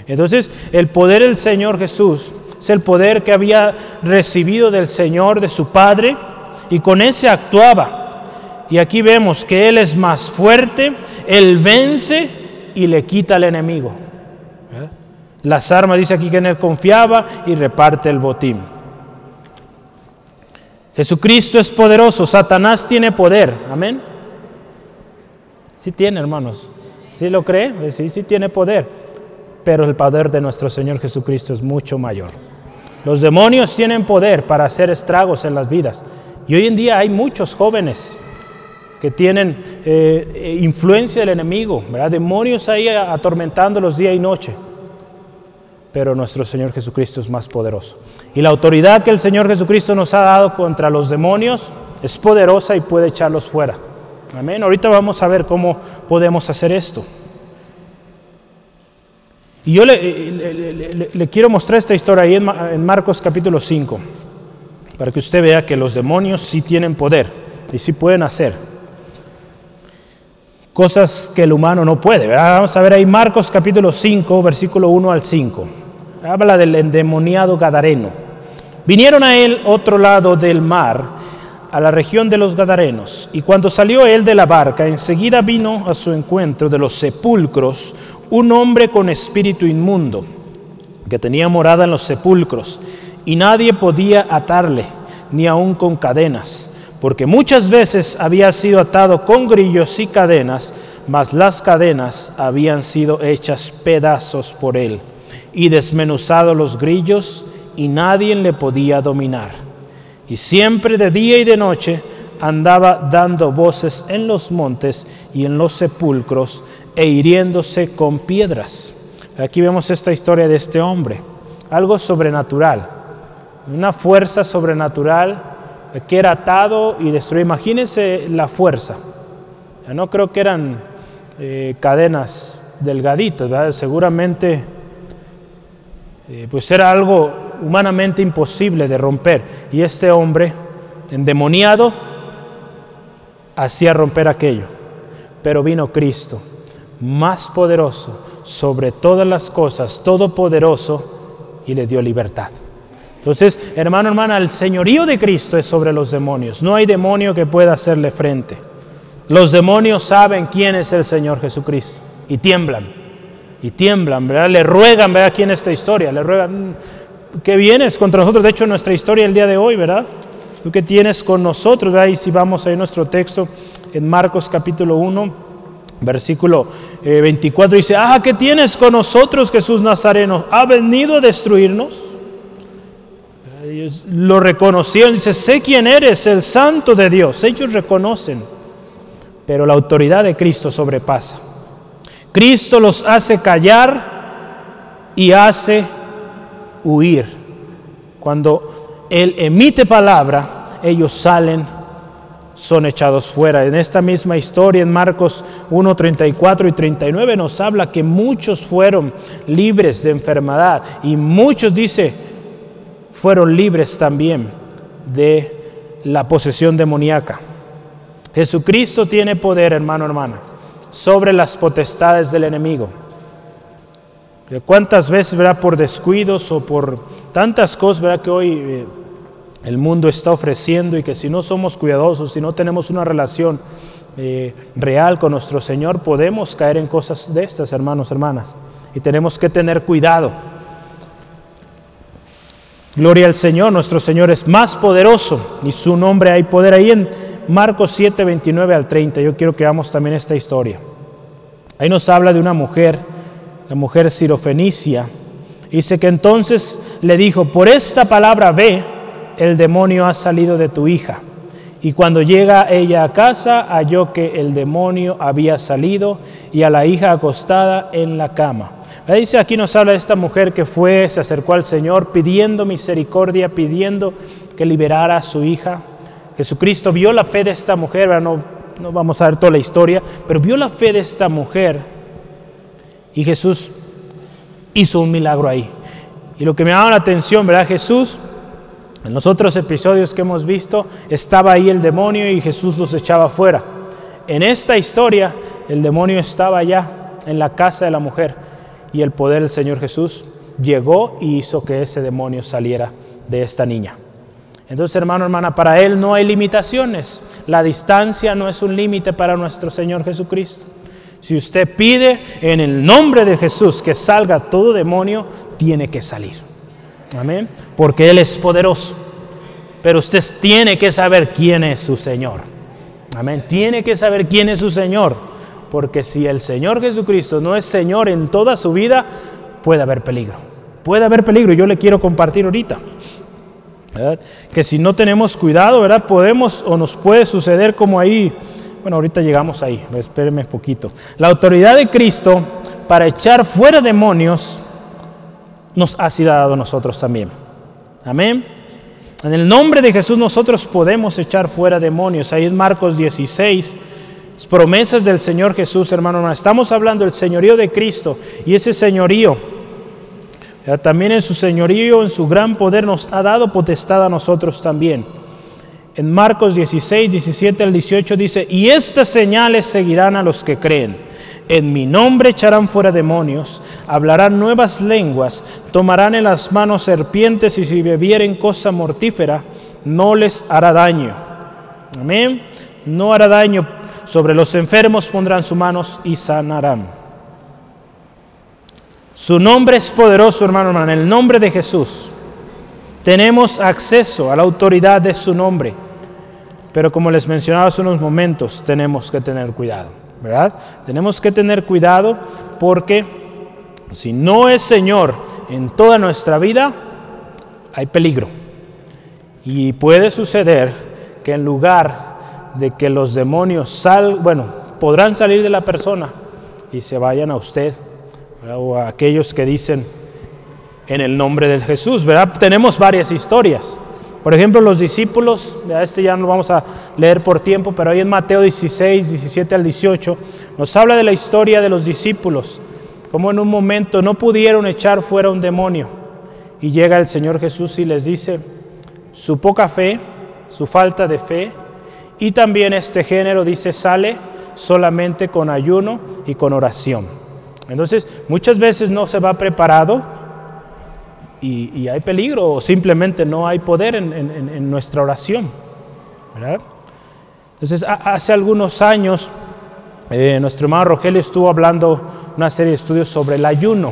Entonces, el poder del Señor Jesús es el poder que había recibido del Señor, de su Padre, y con ese actuaba. Y aquí vemos que Él es más fuerte, Él vence y le quita al enemigo. Las armas, dice aquí que en Él confiaba y reparte el botín. Jesucristo es poderoso, Satanás tiene poder, amén. Sí tiene, hermanos. ¿Sí lo cree? Sí, sí tiene poder pero el poder de nuestro Señor Jesucristo es mucho mayor. Los demonios tienen poder para hacer estragos en las vidas. Y hoy en día hay muchos jóvenes que tienen eh, influencia del enemigo, ¿verdad? demonios ahí atormentándolos día y noche. Pero nuestro Señor Jesucristo es más poderoso. Y la autoridad que el Señor Jesucristo nos ha dado contra los demonios es poderosa y puede echarlos fuera. Amén. Ahorita vamos a ver cómo podemos hacer esto. Y yo le, quiero mostrar esta historia ahí en, Marcos capítulo 5, para que usted vea que los demonios sí tienen poder y sí pueden hacer cosas que el humano no puede. Vamos a ver ahí Marcos capítulo 5, versículo 1 al 5. Habla del endemoniado Gadareno. Vinieron a él otro lado del mar, a la región de los Gadarenos, y cuando salió él de la barca, enseguida vino a su encuentro de los sepulcros un hombre con espíritu inmundo, que tenía morada en los sepulcros, y nadie podía atarle, ni aun con cadenas, porque muchas veces había sido atado con grillos y cadenas, mas las cadenas habían sido hechas pedazos por él, y desmenuzado los grillos, y nadie le podía dominar. Y siempre de día y de noche andaba dando voces en los montes y en los sepulcros, e hiriéndose con piedras. Aquí vemos esta historia de este hombre, algo sobrenatural, una fuerza sobrenatural que era atado y destruido. Imagínense la fuerza. No creo que eran eh, cadenas delgaditas, seguramente eh, pues era algo humanamente imposible de romper. Y este hombre, endemoniado, hacía romper aquello. Pero vino Cristo más poderoso sobre todas las cosas, todopoderoso, y le dio libertad. Entonces, hermano, hermana, el señorío de Cristo es sobre los demonios. No hay demonio que pueda hacerle frente. Los demonios saben quién es el Señor Jesucristo y tiemblan. Y tiemblan, ¿verdad? Le ruegan, ¿verdad? Aquí en esta historia, le ruegan que vienes contra nosotros. De hecho, nuestra historia el día de hoy, ¿verdad? Tú que tienes con nosotros, ¿verdad? Y si vamos a nuestro texto en Marcos capítulo 1, versículo 24 dice, ah, ¿qué tienes con nosotros Jesús Nazareno? ¿Ha venido a destruirnos? Lo reconocieron, dice, sé quién eres, el santo de Dios. Ellos reconocen, pero la autoridad de Cristo sobrepasa. Cristo los hace callar y hace huir. Cuando Él emite palabra, ellos salen, son echados fuera. En esta misma historia, en Marcos 1, 34 y 39, nos habla que muchos fueron libres de enfermedad y muchos, dice, fueron libres también de la posesión demoníaca. Jesucristo tiene poder, hermano, hermana, sobre las potestades del enemigo. ¿Cuántas veces, verá, por descuidos o por tantas cosas, verá, que hoy eh, el mundo está ofreciendo y que si no somos cuidadosos, si no tenemos una relación eh, real con nuestro Señor, podemos caer en cosas de estas, hermanos, hermanas. Y tenemos que tener cuidado. Gloria al Señor, nuestro Señor es más poderoso y su nombre hay poder ahí en Marcos 7, 29 al 30. Yo quiero que veamos también esta historia. Ahí nos habla de una mujer la mujer sirofenicia. Dice que entonces le dijo, por esta palabra ve, el demonio ha salido de tu hija. Y cuando llega ella a casa, halló que el demonio había salido y a la hija acostada en la cama. Dice aquí nos habla de esta mujer que fue, se acercó al Señor pidiendo misericordia, pidiendo que liberara a su hija. Jesucristo vio la fe de esta mujer, no, no vamos a ver toda la historia, pero vio la fe de esta mujer y Jesús hizo un milagro ahí. Y lo que me llama la atención, ¿verdad? Jesús, en los otros episodios que hemos visto, estaba ahí el demonio y Jesús los echaba fuera. En esta historia, el demonio estaba allá en la casa de la mujer y el poder del Señor Jesús llegó y hizo que ese demonio saliera de esta niña. Entonces, hermano, hermana, para Él no hay limitaciones. La distancia no es un límite para nuestro Señor Jesucristo. Si usted pide en el nombre de Jesús que salga todo demonio, tiene que salir. Amén. Porque Él es poderoso. Pero usted tiene que saber quién es su Señor. Amén. Tiene que saber quién es su Señor. Porque si el Señor Jesucristo no es Señor en toda su vida, puede haber peligro. Puede haber peligro. Yo le quiero compartir ahorita. Que si no tenemos cuidado, ¿verdad? Podemos o nos puede suceder como ahí bueno, ahorita llegamos ahí, espérenme un poquito. La autoridad de Cristo para echar fuera demonios nos ha sido dado a nosotros también. Amén. En el nombre de Jesús nosotros podemos echar fuera demonios. Ahí en Marcos 16, promesas del Señor Jesús, hermano. Estamos hablando del señorío de Cristo y ese señorío, también en su señorío, en su gran poder, nos ha dado potestad a nosotros también. En Marcos 16, 17 al 18 dice, y estas señales seguirán a los que creen. En mi nombre echarán fuera demonios, hablarán nuevas lenguas, tomarán en las manos serpientes y si bebieren cosa mortífera, no les hará daño. Amén. No hará daño. Sobre los enfermos pondrán sus manos y sanarán. Su nombre es poderoso, hermano, hermano. En el nombre de Jesús tenemos acceso a la autoridad de su nombre. Pero como les mencionaba hace unos momentos, tenemos que tener cuidado, ¿verdad? Tenemos que tener cuidado porque si no es Señor en toda nuestra vida, hay peligro. Y puede suceder que en lugar de que los demonios salgan, bueno, podrán salir de la persona y se vayan a usted, o a aquellos que dicen en el nombre de Jesús, ¿verdad? Tenemos varias historias. Por ejemplo, los discípulos, este ya no lo vamos a leer por tiempo, pero ahí en Mateo 16, 17 al 18, nos habla de la historia de los discípulos, como en un momento no pudieron echar fuera un demonio. Y llega el Señor Jesús y les dice, su poca fe, su falta de fe, y también este género dice, sale solamente con ayuno y con oración. Entonces, muchas veces no se va preparado, y, hay peligro o simplemente no hay poder en, nuestra oración. Entonces, hace algunos años, eh, nuestro hermano Rogelio estuvo hablando una serie de estudios sobre el ayuno.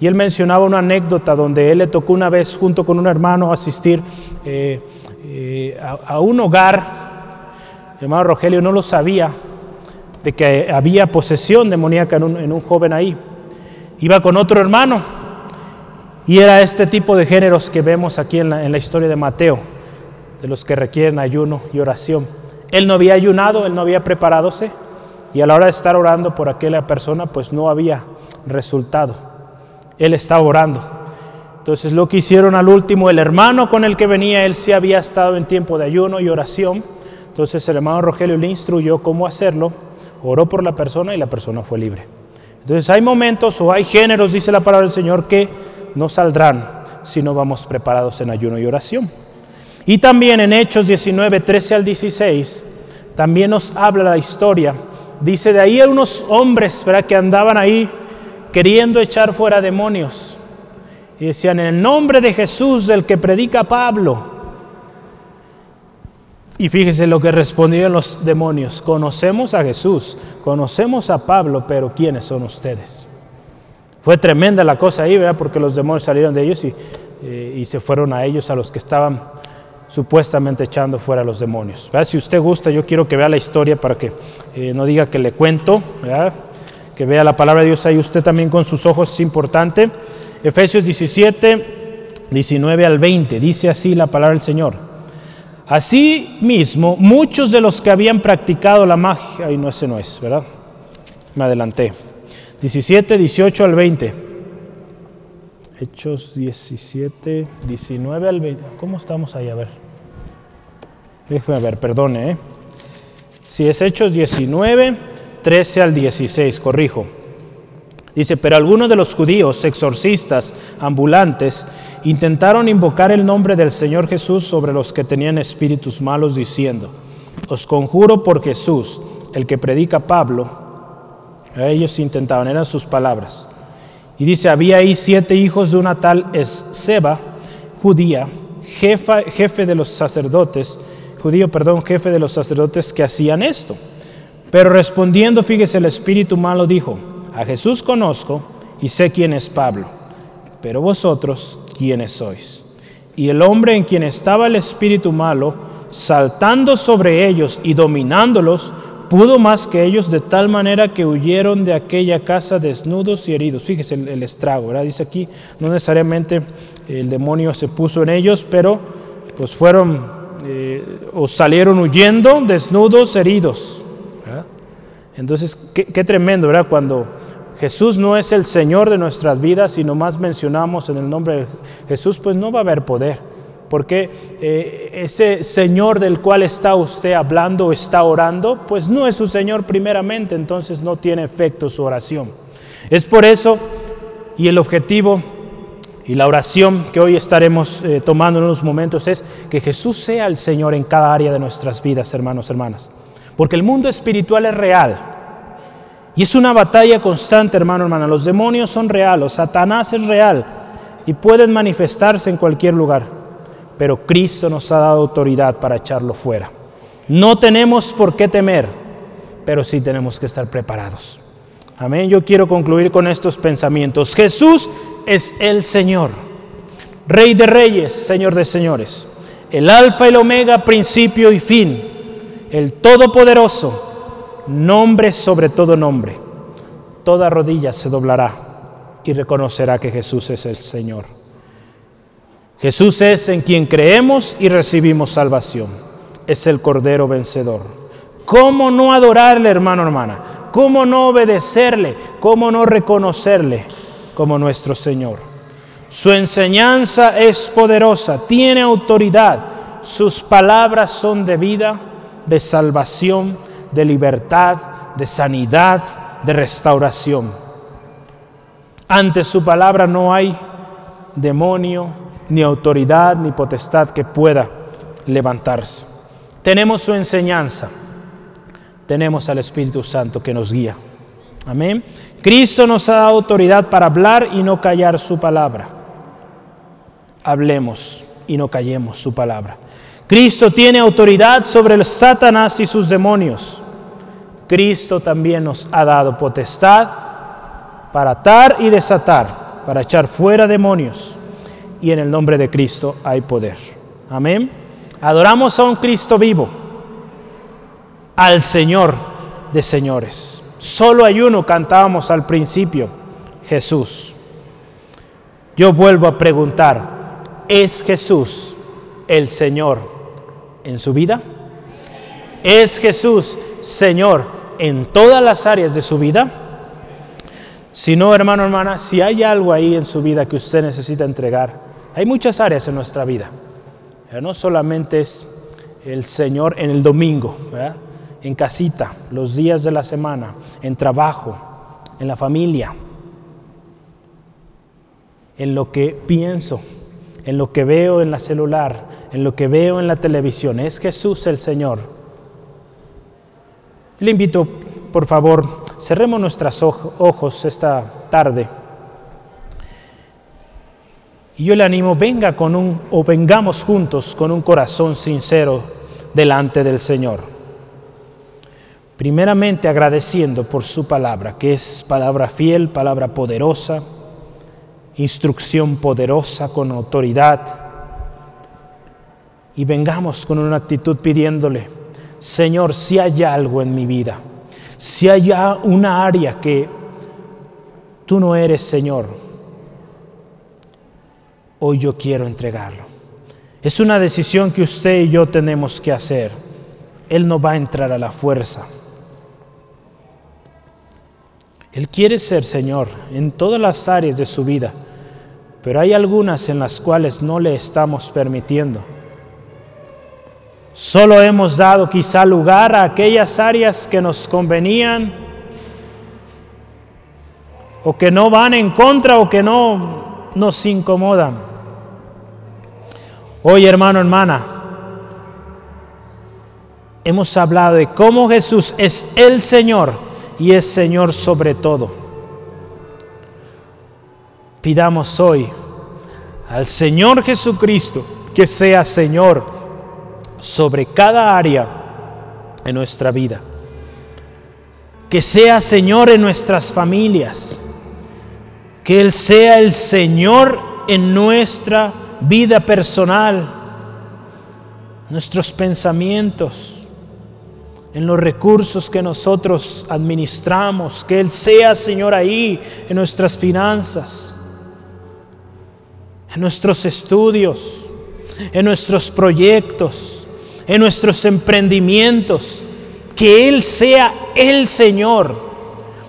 Y él mencionaba una anécdota donde él le tocó una vez junto con un hermano asistir eh, eh, a, un hogar. El hermano Rogelio no lo sabía, de que había posesión demoníaca en un, en un joven ahí. Iba con otro hermano y era este tipo de géneros que vemos aquí en la, historia de Mateo, de los que requieren ayuno y oración. Él no había ayunado, él no había preparadose y a la hora de estar orando por aquella persona, pues no había resultado. Él estaba orando. Entonces lo que hicieron al último, el hermano con el que venía, él sí había estado en tiempo de ayuno y oración. Entonces el hermano Rogelio le instruyó cómo hacerlo, oró por la persona y la persona fue libre. Entonces hay momentos o hay géneros, dice la palabra del Señor, que no saldrán si no vamos preparados en ayuno y oración. Y también en Hechos 19, 13 al 16, también nos habla la historia. Dice, de ahí unos hombres ¿verdad? que andaban ahí queriendo echar fuera demonios. Y decían, en el nombre de Jesús, del que predica Pablo. Y fíjese lo que respondieron los demonios. Conocemos a Jesús, conocemos a Pablo, pero ¿quiénes son ustedes? Fue tremenda la cosa ahí, ¿verdad? Porque los demonios salieron de ellos y, eh, y se fueron a ellos, a los que estaban supuestamente echando fuera a los demonios. Si usted gusta, yo quiero que vea la historia para que eh, no diga que le cuento, ¿verdad? que vea la palabra de Dios ahí usted también con sus ojos, es importante. Efesios 17, 19 al 20, dice así la palabra del Señor. Así mismo, muchos de los que habían practicado la magia, y no ese no es, ¿verdad? Me adelanté. 17, 18 al 20. Hechos 17, 19 al 20. ¿Cómo estamos ahí? A ver. Déjeme ver, perdone. ¿eh? Si es Hechos 19, 13 al 16, corrijo. Dice, pero algunos de los judíos, exorcistas, ambulantes, intentaron invocar el nombre del Señor Jesús sobre los que tenían espíritus malos, diciendo, os conjuro por Jesús, el que predica Pablo, ellos intentaban, eran sus palabras. Y dice, había ahí siete hijos de una tal Seba, judía, jefa, jefe de los sacerdotes, judío, perdón, jefe de los sacerdotes que hacían esto. Pero respondiendo, fíjese, el espíritu malo dijo, a Jesús conozco y sé quién es Pablo, pero vosotros, ¿quiénes sois? Y el hombre en quien estaba el espíritu malo, saltando sobre ellos y dominándolos, pudo más que ellos de tal manera que huyeron de aquella casa desnudos y heridos. Fíjese el, estrago, ¿verdad? Dice aquí, no necesariamente el demonio se puso en ellos, pero pues fueron eh, o salieron huyendo desnudos, heridos. Entonces, qué, tremendo, ¿verdad? Cuando Jesús no es el Señor de nuestras vidas y nomás mencionamos en el nombre de Jesús, pues no va a haber poder. Porque eh, ese Señor del cual está usted hablando o está orando, pues no es su Señor primeramente, entonces no tiene efecto su oración. Es por eso, y el objetivo y la oración que hoy estaremos eh, tomando en unos momentos es que Jesús sea el Señor en cada área de nuestras vidas, hermanos, hermanas. Porque el mundo espiritual es real. Y es una batalla constante, hermano, hermana. Los demonios son reales, Satanás es real y pueden manifestarse en cualquier lugar. Pero Cristo nos ha dado autoridad para echarlo fuera. No tenemos por qué temer, pero sí tenemos que estar preparados. Amén. Yo quiero concluir con estos pensamientos. Jesús es el Señor, Rey de reyes, Señor de señores, el alfa y el omega, principio y fin, el todopoderoso, nombre sobre todo nombre. Toda rodilla se doblará y reconocerá que Jesús es el Señor. Jesús es en quien creemos y recibimos salvación. Es el Cordero vencedor. ¿Cómo no adorarle, hermano, hermana? ¿Cómo no obedecerle? ¿Cómo no reconocerle? como nuestro Señor. Su enseñanza es poderosa, tiene autoridad, sus palabras son de vida, de salvación, de libertad, de sanidad, de restauración. Ante su palabra no hay demonio, ni autoridad, ni potestad que pueda levantarse. Tenemos su enseñanza, tenemos al Espíritu Santo que nos guía. Amén. Cristo nos ha dado autoridad para hablar y no callar su palabra. Hablemos y no callemos su palabra. Cristo tiene autoridad sobre el Satanás y sus demonios. Cristo también nos ha dado potestad para atar y desatar, para echar fuera demonios. Y en el nombre de Cristo hay poder. Amén. Adoramos a un Cristo vivo, al Señor de señores. Solo hay uno, cantábamos al principio, Jesús. Yo vuelvo a preguntar, ¿es Jesús el Señor en su vida? ¿Es Jesús Señor en todas las áreas de su vida? Si no, hermano, hermana, si hay algo ahí en su vida que usted necesita entregar, hay muchas áreas en nuestra vida. No solamente es el Señor en el domingo, en casita, los días de la semana, en trabajo, en la familia, en lo que pienso, en lo que veo en la celular, en lo que veo en la televisión. Es Jesús el Señor. Le invito, por favor, cerremos nuestros ojos esta tarde. Y yo le animo, venga con un, o vengamos juntos con un corazón sincero delante del Señor. Primeramente agradeciendo por su palabra, que es palabra fiel, palabra poderosa, instrucción poderosa con autoridad. Y vengamos con una actitud pidiéndole, Señor, si hay algo en mi vida, si hay una área que tú no eres Señor, hoy yo quiero entregarlo. Es una decisión que usted y yo tenemos que hacer. Él no va a entrar a la fuerza. Él quiere ser Señor en todas las áreas de su vida, pero hay algunas en las cuales no le estamos permitiendo. Solo hemos dado quizá lugar a aquellas áreas que nos convenían o que no van en contra o que no nos incomodan. Hoy, hermano, hermana, hemos hablado de cómo Jesús es el Señor y es Señor sobre todo. Pidamos hoy al Señor Jesucristo que sea Señor sobre cada área de nuestra vida. Que sea Señor en nuestras familias. Que Él sea el Señor en nuestra vida personal, nuestros pensamientos, en los recursos que nosotros administramos, que Él sea, Señor, ahí en nuestras finanzas, en nuestros estudios, en nuestros proyectos, en nuestros emprendimientos, que Él sea el Señor,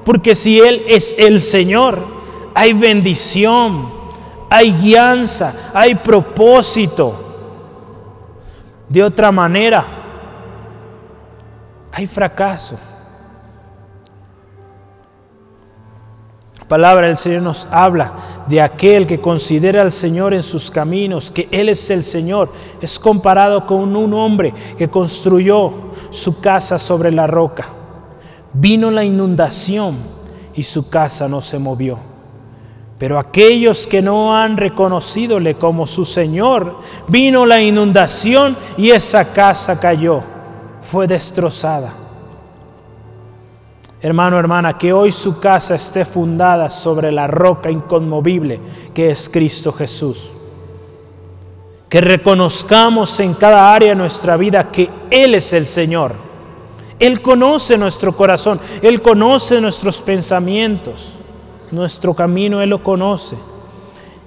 porque si Él es el Señor, hay bendición, hay guianza, hay propósito. De otra manera, hay fracaso. La palabra del Señor nos habla de aquel que considera al Señor en sus caminos, que Él es el Señor. Es comparado con un hombre que construyó su casa sobre la roca. Vino la inundación y su casa no se movió. Pero aquellos que no han reconocidole como su Señor, vino la inundación y esa casa cayó, fue destrozada. Hermano, hermana, que hoy su casa esté fundada sobre la roca inconmovible que es Cristo Jesús. Que reconozcamos en cada área de nuestra vida que Él es el Señor. Él conoce nuestro corazón, Él conoce nuestros pensamientos nuestro camino Él lo conoce.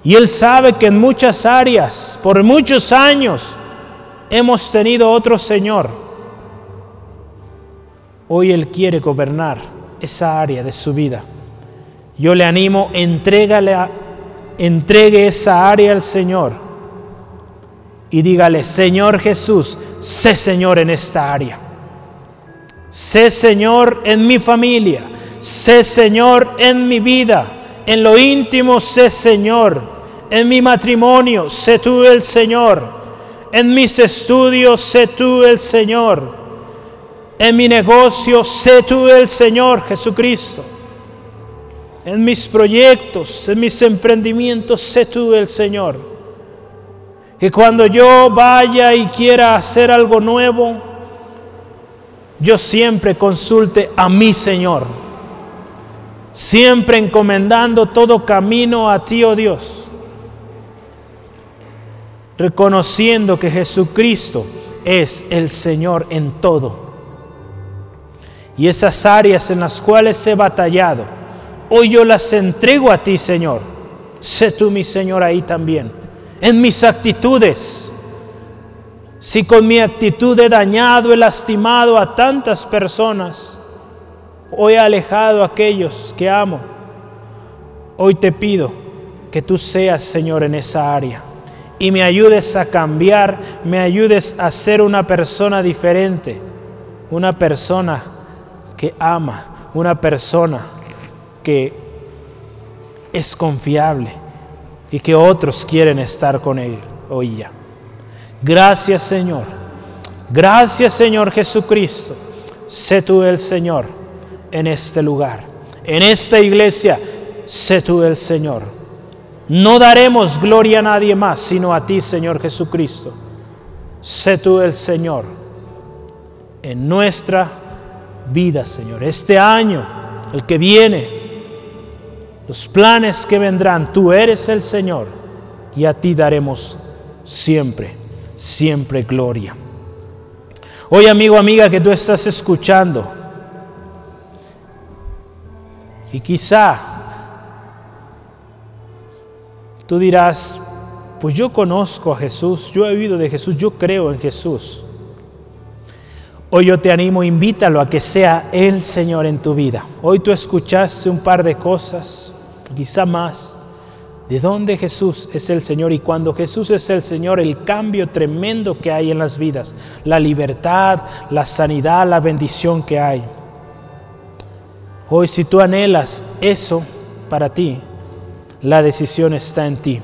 Y Él sabe que en muchas áreas, por muchos años, hemos tenido otro Señor. Hoy Él quiere gobernar esa área de su vida. Yo le animo, entrégale entregue esa área al Señor y dígale, Señor Jesús, sé Señor en esta área. Sé Señor en mi familia sé Señor en mi vida, en lo íntimo sé Señor, en mi matrimonio sé tú el Señor, en mis estudios sé tú el Señor, en mi negocio sé tú el Señor Jesucristo, en mis proyectos, en mis emprendimientos sé tú el Señor. Que cuando yo vaya y quiera hacer algo nuevo, yo siempre consulte a mi Señor siempre encomendando todo camino a ti, oh Dios, reconociendo que Jesucristo es el Señor en todo. Y esas áreas en las cuales he batallado, hoy yo las entrego a ti, Señor. Sé tú mi Señor ahí también. En mis actitudes. Si con mi actitud he dañado, he lastimado a tantas personas, o he alejado a aquellos que amo, hoy te pido que tú seas, Señor, en esa área y me ayudes a cambiar, me ayudes a ser una persona diferente, una persona que ama, una persona que es confiable y que otros quieren estar con él o ella. Gracias Señor, gracias Señor Jesucristo, sé tú el Señor en este lugar, en esta iglesia, sé tú el Señor. No daremos gloria a nadie más, sino a ti, Señor Jesucristo. Sé tú el Señor en nuestra vida, Señor. Este año, el que viene, los planes que vendrán, tú eres el Señor y a ti daremos siempre, siempre gloria. Hoy, amigo, amiga, que tú estás escuchando, y quizá Tú dirás, pues yo conozco a Jesús, yo he oído de Jesús, yo creo en Jesús. Hoy yo te animo, invítalo a que sea el Señor en tu vida. Hoy tú escuchaste un par de cosas, quizá más, de dónde Jesús es el Señor y cuando Jesús es el Señor, el cambio tremendo que hay en las vidas, la libertad, la sanidad, la bendición que hay. Hoy si tú anhelas eso para ti, la decisión está en ti.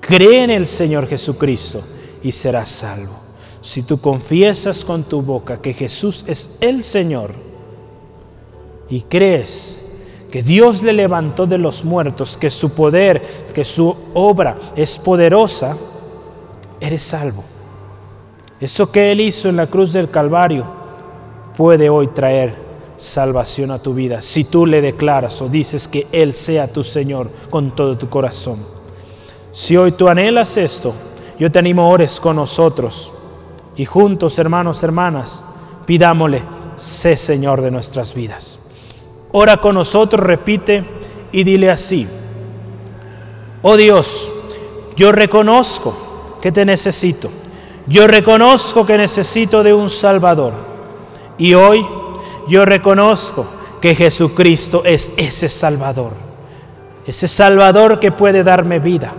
Cree en el Señor Jesucristo y serás salvo. Si tú confiesas con tu boca que Jesús es el Señor y crees que Dios le levantó de los muertos, que su poder, que su obra es poderosa, eres salvo. Eso que Él hizo en la cruz del Calvario puede hoy traer salvación a tu vida. Si tú le declaras o dices que Él sea tu Señor con todo tu corazón. Si hoy tú anhelas esto, yo te animo, ores con nosotros. Y juntos, hermanos, hermanas, pidámosle, sé Señor de nuestras vidas. Ora con nosotros, repite y dile así, oh Dios, yo reconozco que te necesito, yo reconozco que necesito de un Salvador. Y hoy yo reconozco que Jesucristo es ese Salvador, ese Salvador que puede darme vida.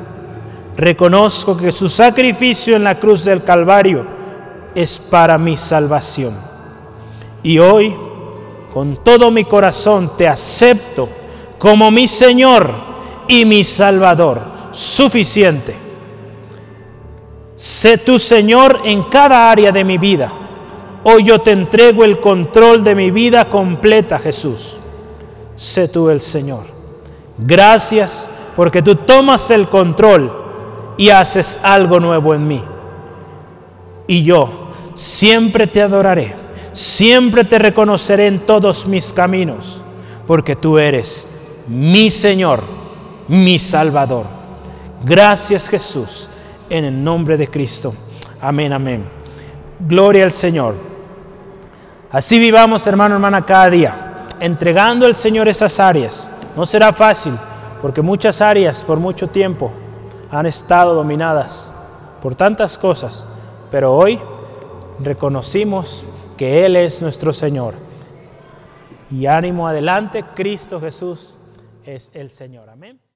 Reconozco que su sacrificio en la cruz del Calvario es para mi salvación. Y hoy, con todo mi corazón, te acepto como mi Señor y mi Salvador, suficiente. Sé tu Señor en cada área de mi vida Hoy yo te entrego el control de mi vida completa, Jesús. Sé tú el Señor. Gracias porque tú tomas el control y haces algo nuevo en mí. Y yo siempre te adoraré, siempre te reconoceré en todos mis caminos, porque tú eres mi Señor, mi Salvador. Gracias Jesús, en el nombre de Cristo. Amén, amén. Gloria al Señor. Así vivamos, hermano, hermana, cada día, entregando al Señor esas áreas. No será fácil, porque muchas áreas por mucho tiempo han estado dominadas por tantas cosas, pero hoy reconocimos que Él es nuestro Señor. Y ánimo adelante, Cristo Jesús es el Señor. Amén.